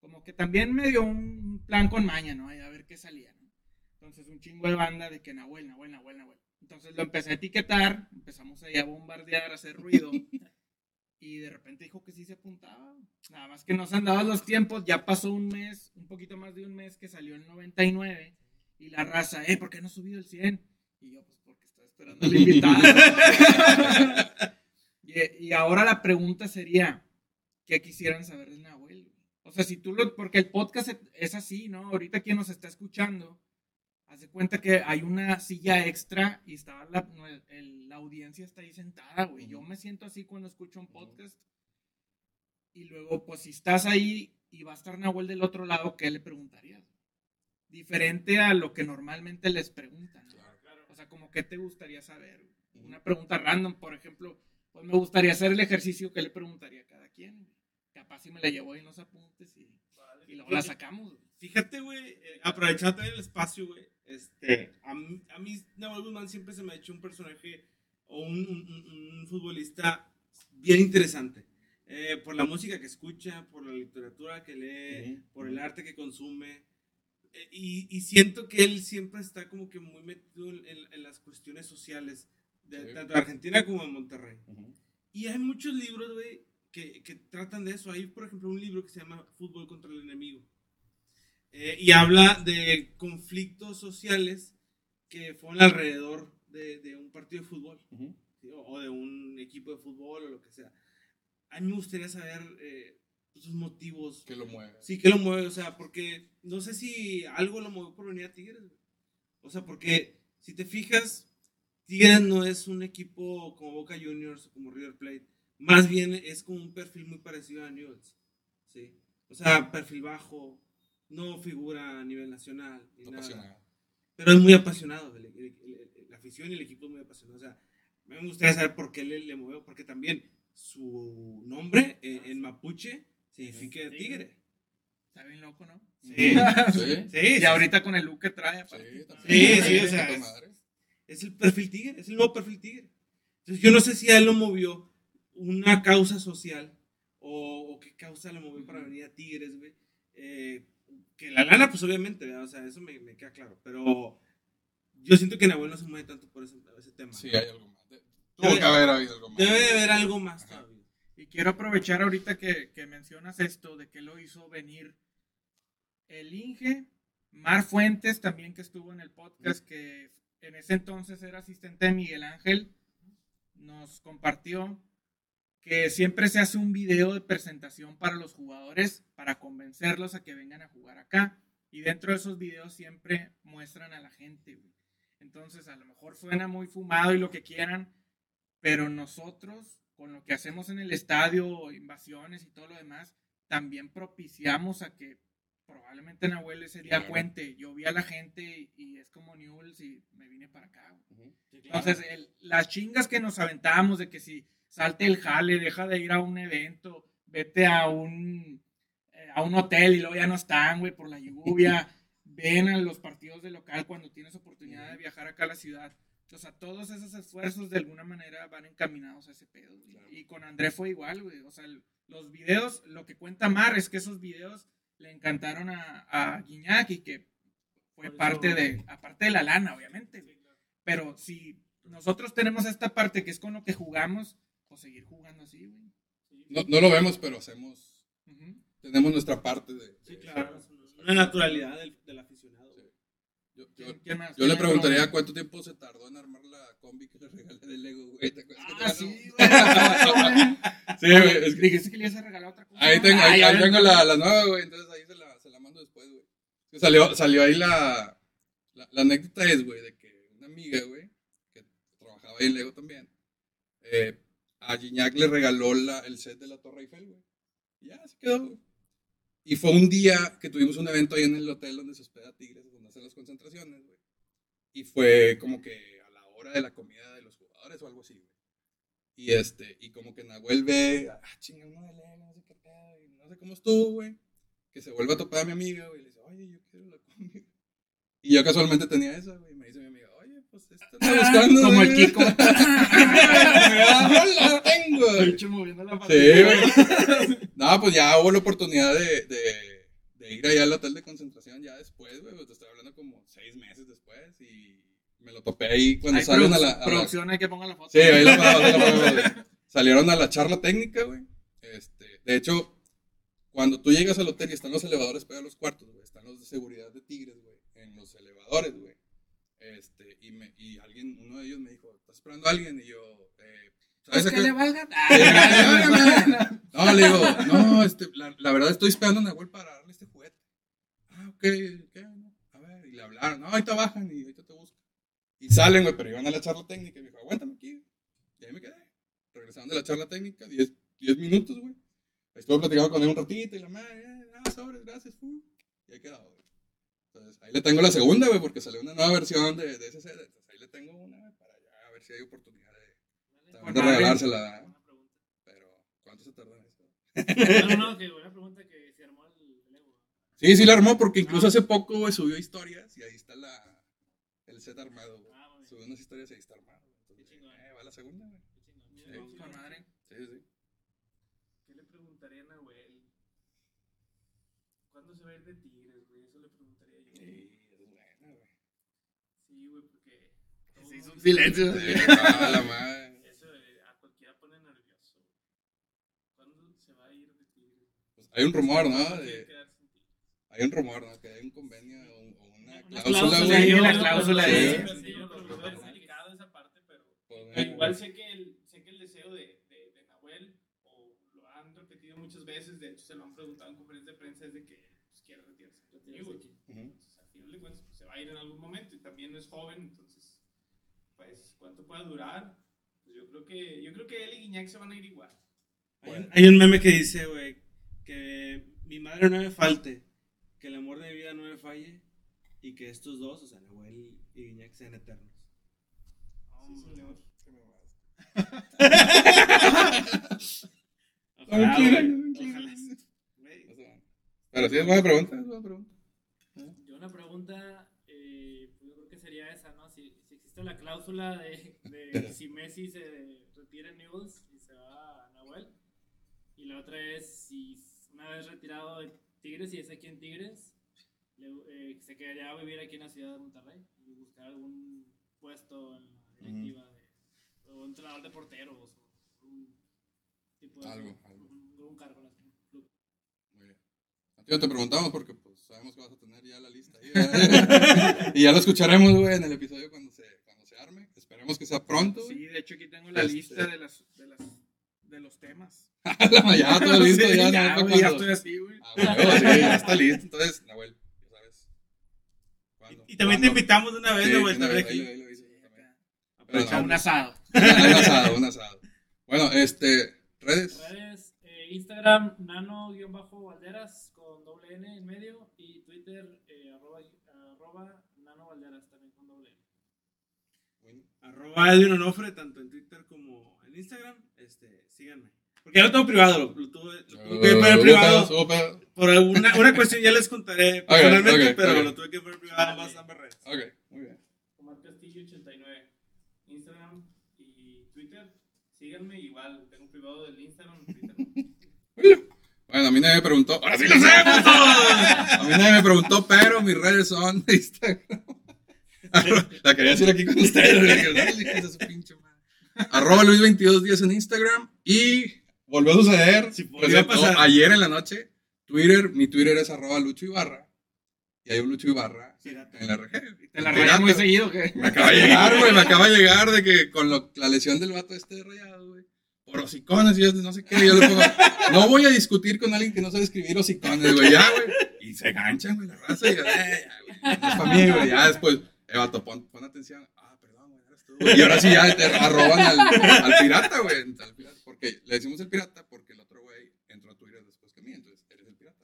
Como que también me dio un plan con maña, ¿no? A ver qué salía, ¿no? Entonces un chingo de banda de que Nahuel, Nahuel, Nahuel, Nahuel. Entonces lo empecé a etiquetar, empezamos ahí a bombardear, a hacer ruido. [LAUGHS] Y de repente dijo que sí se apuntaba. Nada más que no se han dado los tiempos, ya pasó un mes, un poquito más de un mes que salió el 99. Y la raza, eh, ¿por qué no ha subido el 100? Y yo, pues porque estaba esperando al invitado. [LAUGHS] y, y ahora la pregunta sería, ¿qué quisieran saber de Nahuel? O sea, si tú lo, porque el podcast es- es así, ¿no? Ahorita quien nos está escuchando, hace cuenta que hay una silla extra y está la, el- la audiencia está ahí sentada, güey. Yo me siento así cuando escucho un podcast. Y luego, pues si estás ahí y va a estar Nahuel del otro lado, ¿qué le preguntarías? Diferente a lo que normalmente les preguntan. ¿no? O sea, como qué te gustaría saber. Una pregunta random, por ejemplo, pues me gustaría hacer el ejercicio que le preguntaría a cada quien. Capaz si me la llevo ahí en los apuntes y, y luego la sacamos. güey. Fíjate, güey, eh, aprovechando el espacio, güey. Este, a, mí- a mí, Nahuel Guzmán siempre se me ha hecho un personaje o un, un- un- futbolista bien interesante. Eh, por la música que escucha, por la literatura que lee, Ujú. por el arte que consume. Eh, y, y siento que él siempre está como que muy metido en, en- las cuestiones sociales, de, Sí. tanto de Argentina como de Monterrey. Ujú. Y hay muchos libros, güey, que, que tratan de eso. Hay, por ejemplo, un libro que se llama Fútbol contra el enemigo. Eh, y habla de conflictos sociales que fueron alrededor de, de un partido de fútbol, Ujú. ¿sí? o, o de un equipo de fútbol, o lo que sea. A mí me gustaría saber eh, sus motivos. Que lo mueve. Sí, que lo mueve, o sea, porque no sé si algo lo movió por venir a Tigres. O sea, porque si te fijas, Tigres no es un equipo como Boca Juniors o como River Plate. Más bien es como un perfil muy parecido a Newell's. ¿sí? O sea, perfil bajo, no figura a nivel nacional. ni nada. Pero es muy apasionado. el- el- el- la afición y el equipo es muy apasionado. O sea, me gustaría saber por qué le, le movió. Porque también su nombre eh, en mapuche significa tigre. Está bien loco, ¿no? Sí. Sí. Sí, [LAUGHS] Y sí. ahorita con el look que trae. aparte. Sí, Sí, también. sí, o sea, es-. Es el perfil tigre, es el nuevo perfil tigre. Entonces yo no sé si a él lo movió una causa social o, o qué causa lo movió para venir a Tigres, güey. Eh, que la lana, pues obviamente, ¿verdad? o sea, eso me, me queda claro. Pero yo siento que Nahuel no se mueve tanto por ese, ese tema. Sí, hay algo más. De- Tuvo que haber habido algo más. Debe de haber algo más Ajá. todavía. Y quiero aprovechar ahorita que, que mencionas esto, de que lo hizo venir el Inge, Mar Fuentes también que estuvo en el podcast, que en ese entonces era asistente de Miguel Ángel, nos compartió que siempre se hace un video de presentación para los jugadores para convencerlos a que vengan a jugar acá. Y dentro de esos videos siempre muestran a la gente. güey. Entonces a lo mejor suena muy fumado y lo que quieran, pero nosotros, con lo que hacemos en el estadio, invasiones y todo lo demás, también propiciamos a que probablemente Nahuel ese día cuente. Yo vi a la gente y, es como Newell's y me vine para acá. güey. Entonces, el- las chingas que nos aventábamos de que si salte el jale, deja de ir a un evento, vete a un, eh, a un hotel y luego ya no están, güey, por la lluvia, [LAUGHS] ven a los partidos de local cuando tienes oportunidad de viajar acá a la ciudad. O sea, todos esos esfuerzos de alguna manera van encaminados a ese pedo. güey. Claro. Y con André fue igual, güey. O sea, los videos, lo que cuenta Mar es que esos videos le encantaron a, a Guiñac y que fue eso- parte de, aparte de la lana, obviamente. güey. Pero si nosotros tenemos esta parte que es con lo que jugamos, pues seguir jugando así, güey. No, no lo vemos, pero hacemos. Ujú. Tenemos nuestra parte de. Sí, claro. Una naturalidad del, del aficionado. güey. Yo, yo- ¿Quién- quién más? yo le preguntaría cuánto tiempo se tardó en armar la combi que le regalé de Lego, güey. ¿Te acuerdas que te Ah, la- sí, güey. [LAUGHS] Sí, güey. Es que Dijiste que le ibas a regalar otra cosa. ahí tengo, Ah, ahí, ahí tengo la, la nueva, güey. Entonces ahí se la, se la mando después, güey. Salió, salió ahí la, la. La anécdota es, güey, de que una amiga, güey, que trabajaba ahí en Lego también, eh, a Gignac le regaló la, el set de la Torre Eiffel, güey. Y ya se quedó, güey. Y fue un día que tuvimos un evento ahí en el hotel donde se hospeda Tigres, donde hacen las concentraciones, güey. Y fue como que a la hora de la comida de los jugadores o algo así, güey. Y este, y como que Nahuel ve, ah, chinga, Lego, no sé qué pedo, no sé cómo estuvo, güey. Que se vuelve a topar a mi amiga, güey, y le dice, oye, yo quiero la combi. Y yo casualmente tenía esa, güey, y me dice mi amiga, pues esta anda buscando. Como [LAUGHS] el güey". Kiko. no la tengo. Bicho moviendo la Sí, güey. No, pues ya hubo la oportunidad de, de, de ir allá al hotel de concentración ya después, güey. Pues te estoy hablando como seis meses después y me lo topé ahí cuando Hay salen a la, a la- producción, hay que ponga la foto. Sí, ahí la la. Salieron a la charla técnica, güey. Este, de hecho, cuando tú llegas al hotel y están los elevadores para los cuartos, güey, están los de seguridad de Tigres, güey, en los elevadores, güey. Este, y, me, y alguien, uno de ellos me dijo, ¿estás esperando a alguien? Y yo, eh, ¿sabes Pues a [LAUGHS] que le valgan. No, le digo, no, este, la, la verdad estoy esperando a Nahuel para darle este juguete. Ah, ok, ¿qué? A ver, y le hablaron, no, ahorita bajan y ahorita te buscan. Y salen, güey, pero iban a la charla técnica y me dijo, aguántame aquí. Y ahí me quedé. Regresaron de la charla técnica, 10 10 minutos, güey. Estuve platicando con él un ratito y la madre, ah, sobres, gracias, fu. Y ahí quedado, güey. Entonces, ahí le tengo la segunda, güey, porque salió una nueva versión de, de ese set. Entonces, ahí le tengo una, güey, para ya a ver si hay oportunidad de, de regalársela. Pero, ¿cuánto se tarda en eso? No, no, que buena pregunta que se armó el, Evo. Sí, sí la armó porque incluso hace poco, güey, subió historias y ahí está la, el set armado, güey. Ah. Subió unas historias y ahí está armado. Entonces, Qué chingón. eh, va la segunda, güey. Qué chingón. Sí, Qué Con madre. Sí, sí. ¿Qué le preguntaría a Nahuel? ¿Cuándo se va a ir de Tigres, güey? Eso le preguntaría yo. Sí, esa es buena, güey. Sí, güey, porque. todo Se hizo un silencio. Sí, ah, la madre. Eso eh, a cualquiera pone nervioso. ¿Cuándo se va a ir de Tigres? Pues hay un rumor, ¿no? ¿Cuándo De- hay un rumor, ¿no? Que hay un convenio o, una Una cláusula, yo- cláusula de- Sí, es delicado esa parte, pero. Pues, igual sé que el, sé que el deseo de, de, de Nahuel, o lo han repetido muchas veces, de hecho se lo han preguntado en conferencias de prensa, es de que pues, quiere retirarse. Entonces, al final de cuentas, pues, se va a ir en algún momento y también no es joven, entonces, pues, ¿cuánto pueda durar? Pues yo creo que, yo creo que él y Guiñac se van a ir igual. Hay un, hay un meme que dice, güey, que mi madre no me falte, que el amor de mi vida no me falle y que estos dos, o sea, Nahuel y Guiñac, sean eternos. [LAUGHS] Ojalá, güey, tranquila. ojalá. Güey, O sea, Pero sí es buena pregunta, es buena pregunta. Yo una pregunta, eh, pues yo creo que sería esa, ¿no? La cláusula de, de [LAUGHS] si Messi se retira en Newell's y se va a Nahuel. Y la otra es si una vez retirado de Tigres y es aquí en Tigres, le- eh, se quedaría a vivir aquí en la ciudad de Monterrey y buscar algún puesto en la directiva de, o entrenador de porteros o un tipo de Algo, algo. un, un cargo en el club. Muy bien. A ti no te preguntamos porque pues sabemos que vas a tener ya la lista ahí, [LAUGHS] [LAUGHS] y ya lo escucharemos, güey, en el episodio cuando. Esperemos que sea pronto. Sí, de hecho aquí tengo la Este- lista de, las, de, las, de los temas. ya todo listo, Sí, ya, ya, no, [LAUGHS] güey, ya estoy así, güey. Ah, sí, ya está listo. Entonces, Nahuel, ya sabes. ¿Cuándo? Y también te invitamos de una vez, Sí, Nahuel, ahí, ahí lo hice también. A un asado. [LAUGHS] Un asado, un asado. Bueno, este, redes. Redes, eh, Instagram, nano-valderas con doble N en medio y Twitter, eh, arroba, arroba nano-valderas también con doble N. Bueno, Arroba Edwin Onofre, tanto en Twitter como en Instagram. Este, síganme. Porque ya lo tengo privado, lo, lo tuve, lo tuve que poner uh, privado. Por alguna una cuestión ya les contaré [LAUGHS] personalmente, pero lo tuve que poner privado en ambas, ambas redes. Ok, muy bien. Omar Castillo 89, Instagram y Twitter. Síganme, igual tengo privado del Instagram, Twitter. [LAUGHS] Bueno, a mí nadie me preguntó. ¡Ahora sí lo sé! [LAUGHS] A mí nadie me preguntó, pero mis redes son de Instagram. [LAUGHS] La quería decir aquí con ustedes. güey, que no, hijos de su pinche madre. Arroba Luis2210 en Instagram. Y volvió a suceder. A presentó pasar. ayer en la noche. Twitter, mi Twitter es arroba Lucho Ibarra. Y hay un Lucho Ibarra Pirata. en la RG. Te la rayas muy seguido, ¿qué? Me acaba de llegar, güey. Me [LAUGHS] acaba de llegar de que con lo- la lesión del vato este de rayado, güey. Por hocicones y yo no sé qué. Yo le pongo, no voy a discutir con alguien que no sabe escribir hocicones, güey. Ya, güey. Y se ganchan, güey, la raza. Y yo, eh, ya, güey. No es para mí, güey. Ya después, eh, vato, pon, pon atención. Ah, perdón, güey, eres tú. güey. Y ahora sí ya te arroban al, al pirata, güey. al pirata, Porque le decimos el pirata porque el otro güey entró a Twitter después que mí. Entonces, eres el pirata.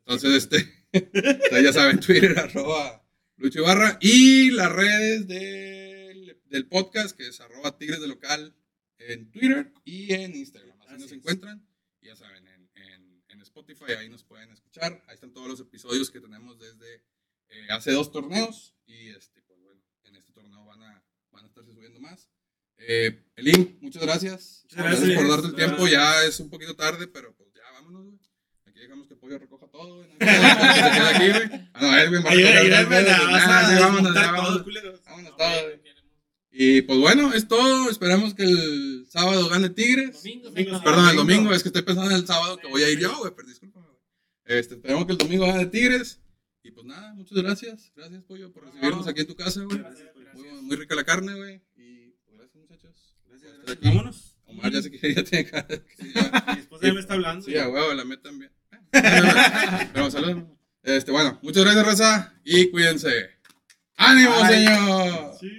Entonces, este. [LAUGHS] Ya saben, Twitter, [LAUGHS] arroba Lucho Ibarra. Y las redes del, del podcast, que es arroba Tigres de Local en Twitter y en Instagram. Así, Así nos es. encuentran. Ya saben, en, en, en Spotify ahí nos pueden escuchar. Ahí están todos los episodios que tenemos desde eh, hace dos torneos. Y este, pues bueno, en este torneo van a, van a estarse subiendo más. Eh, Elim, muchas gracias. Muchas gracias, gracias. por darte el tiempo. gracias. Ya es un poquito tarde, pero pues ya vámonos, güey. Aquí dejamos que Pollo recoja todo, aquí, güey. Ah, no, él, güey, va a recoger vámonos, ya, vámonos. culeros. Vámonos todos, güey. Y pues bueno, es todo. Esperamos que el sábado gane Tigres. Domingo, Domingo, Perdón, el domingo. es que estoy pensando en el sábado que voy a ir yo, güey, pero discúlpame. Este, esperemos que el domingo gane Tigres. Y pues nada, muchas gracias. Gracias, Pollo, por recibirnos aquí en tu casa, güey. Muy, muy rica la carne, güey. Y pues, gracias, muchachos. Gracias. Vámonos. Omar ya se quiere, [LAUGHS] ya tiene cara. que sí, ya. Mi esposa ya me está hablando. Sí, a huevo, la meta también. [LAUGHS] Pero saludos. Este, bueno, muchas gracias, Raza. Y cuídense. ¡Ánimo, Ay. señor! Sí.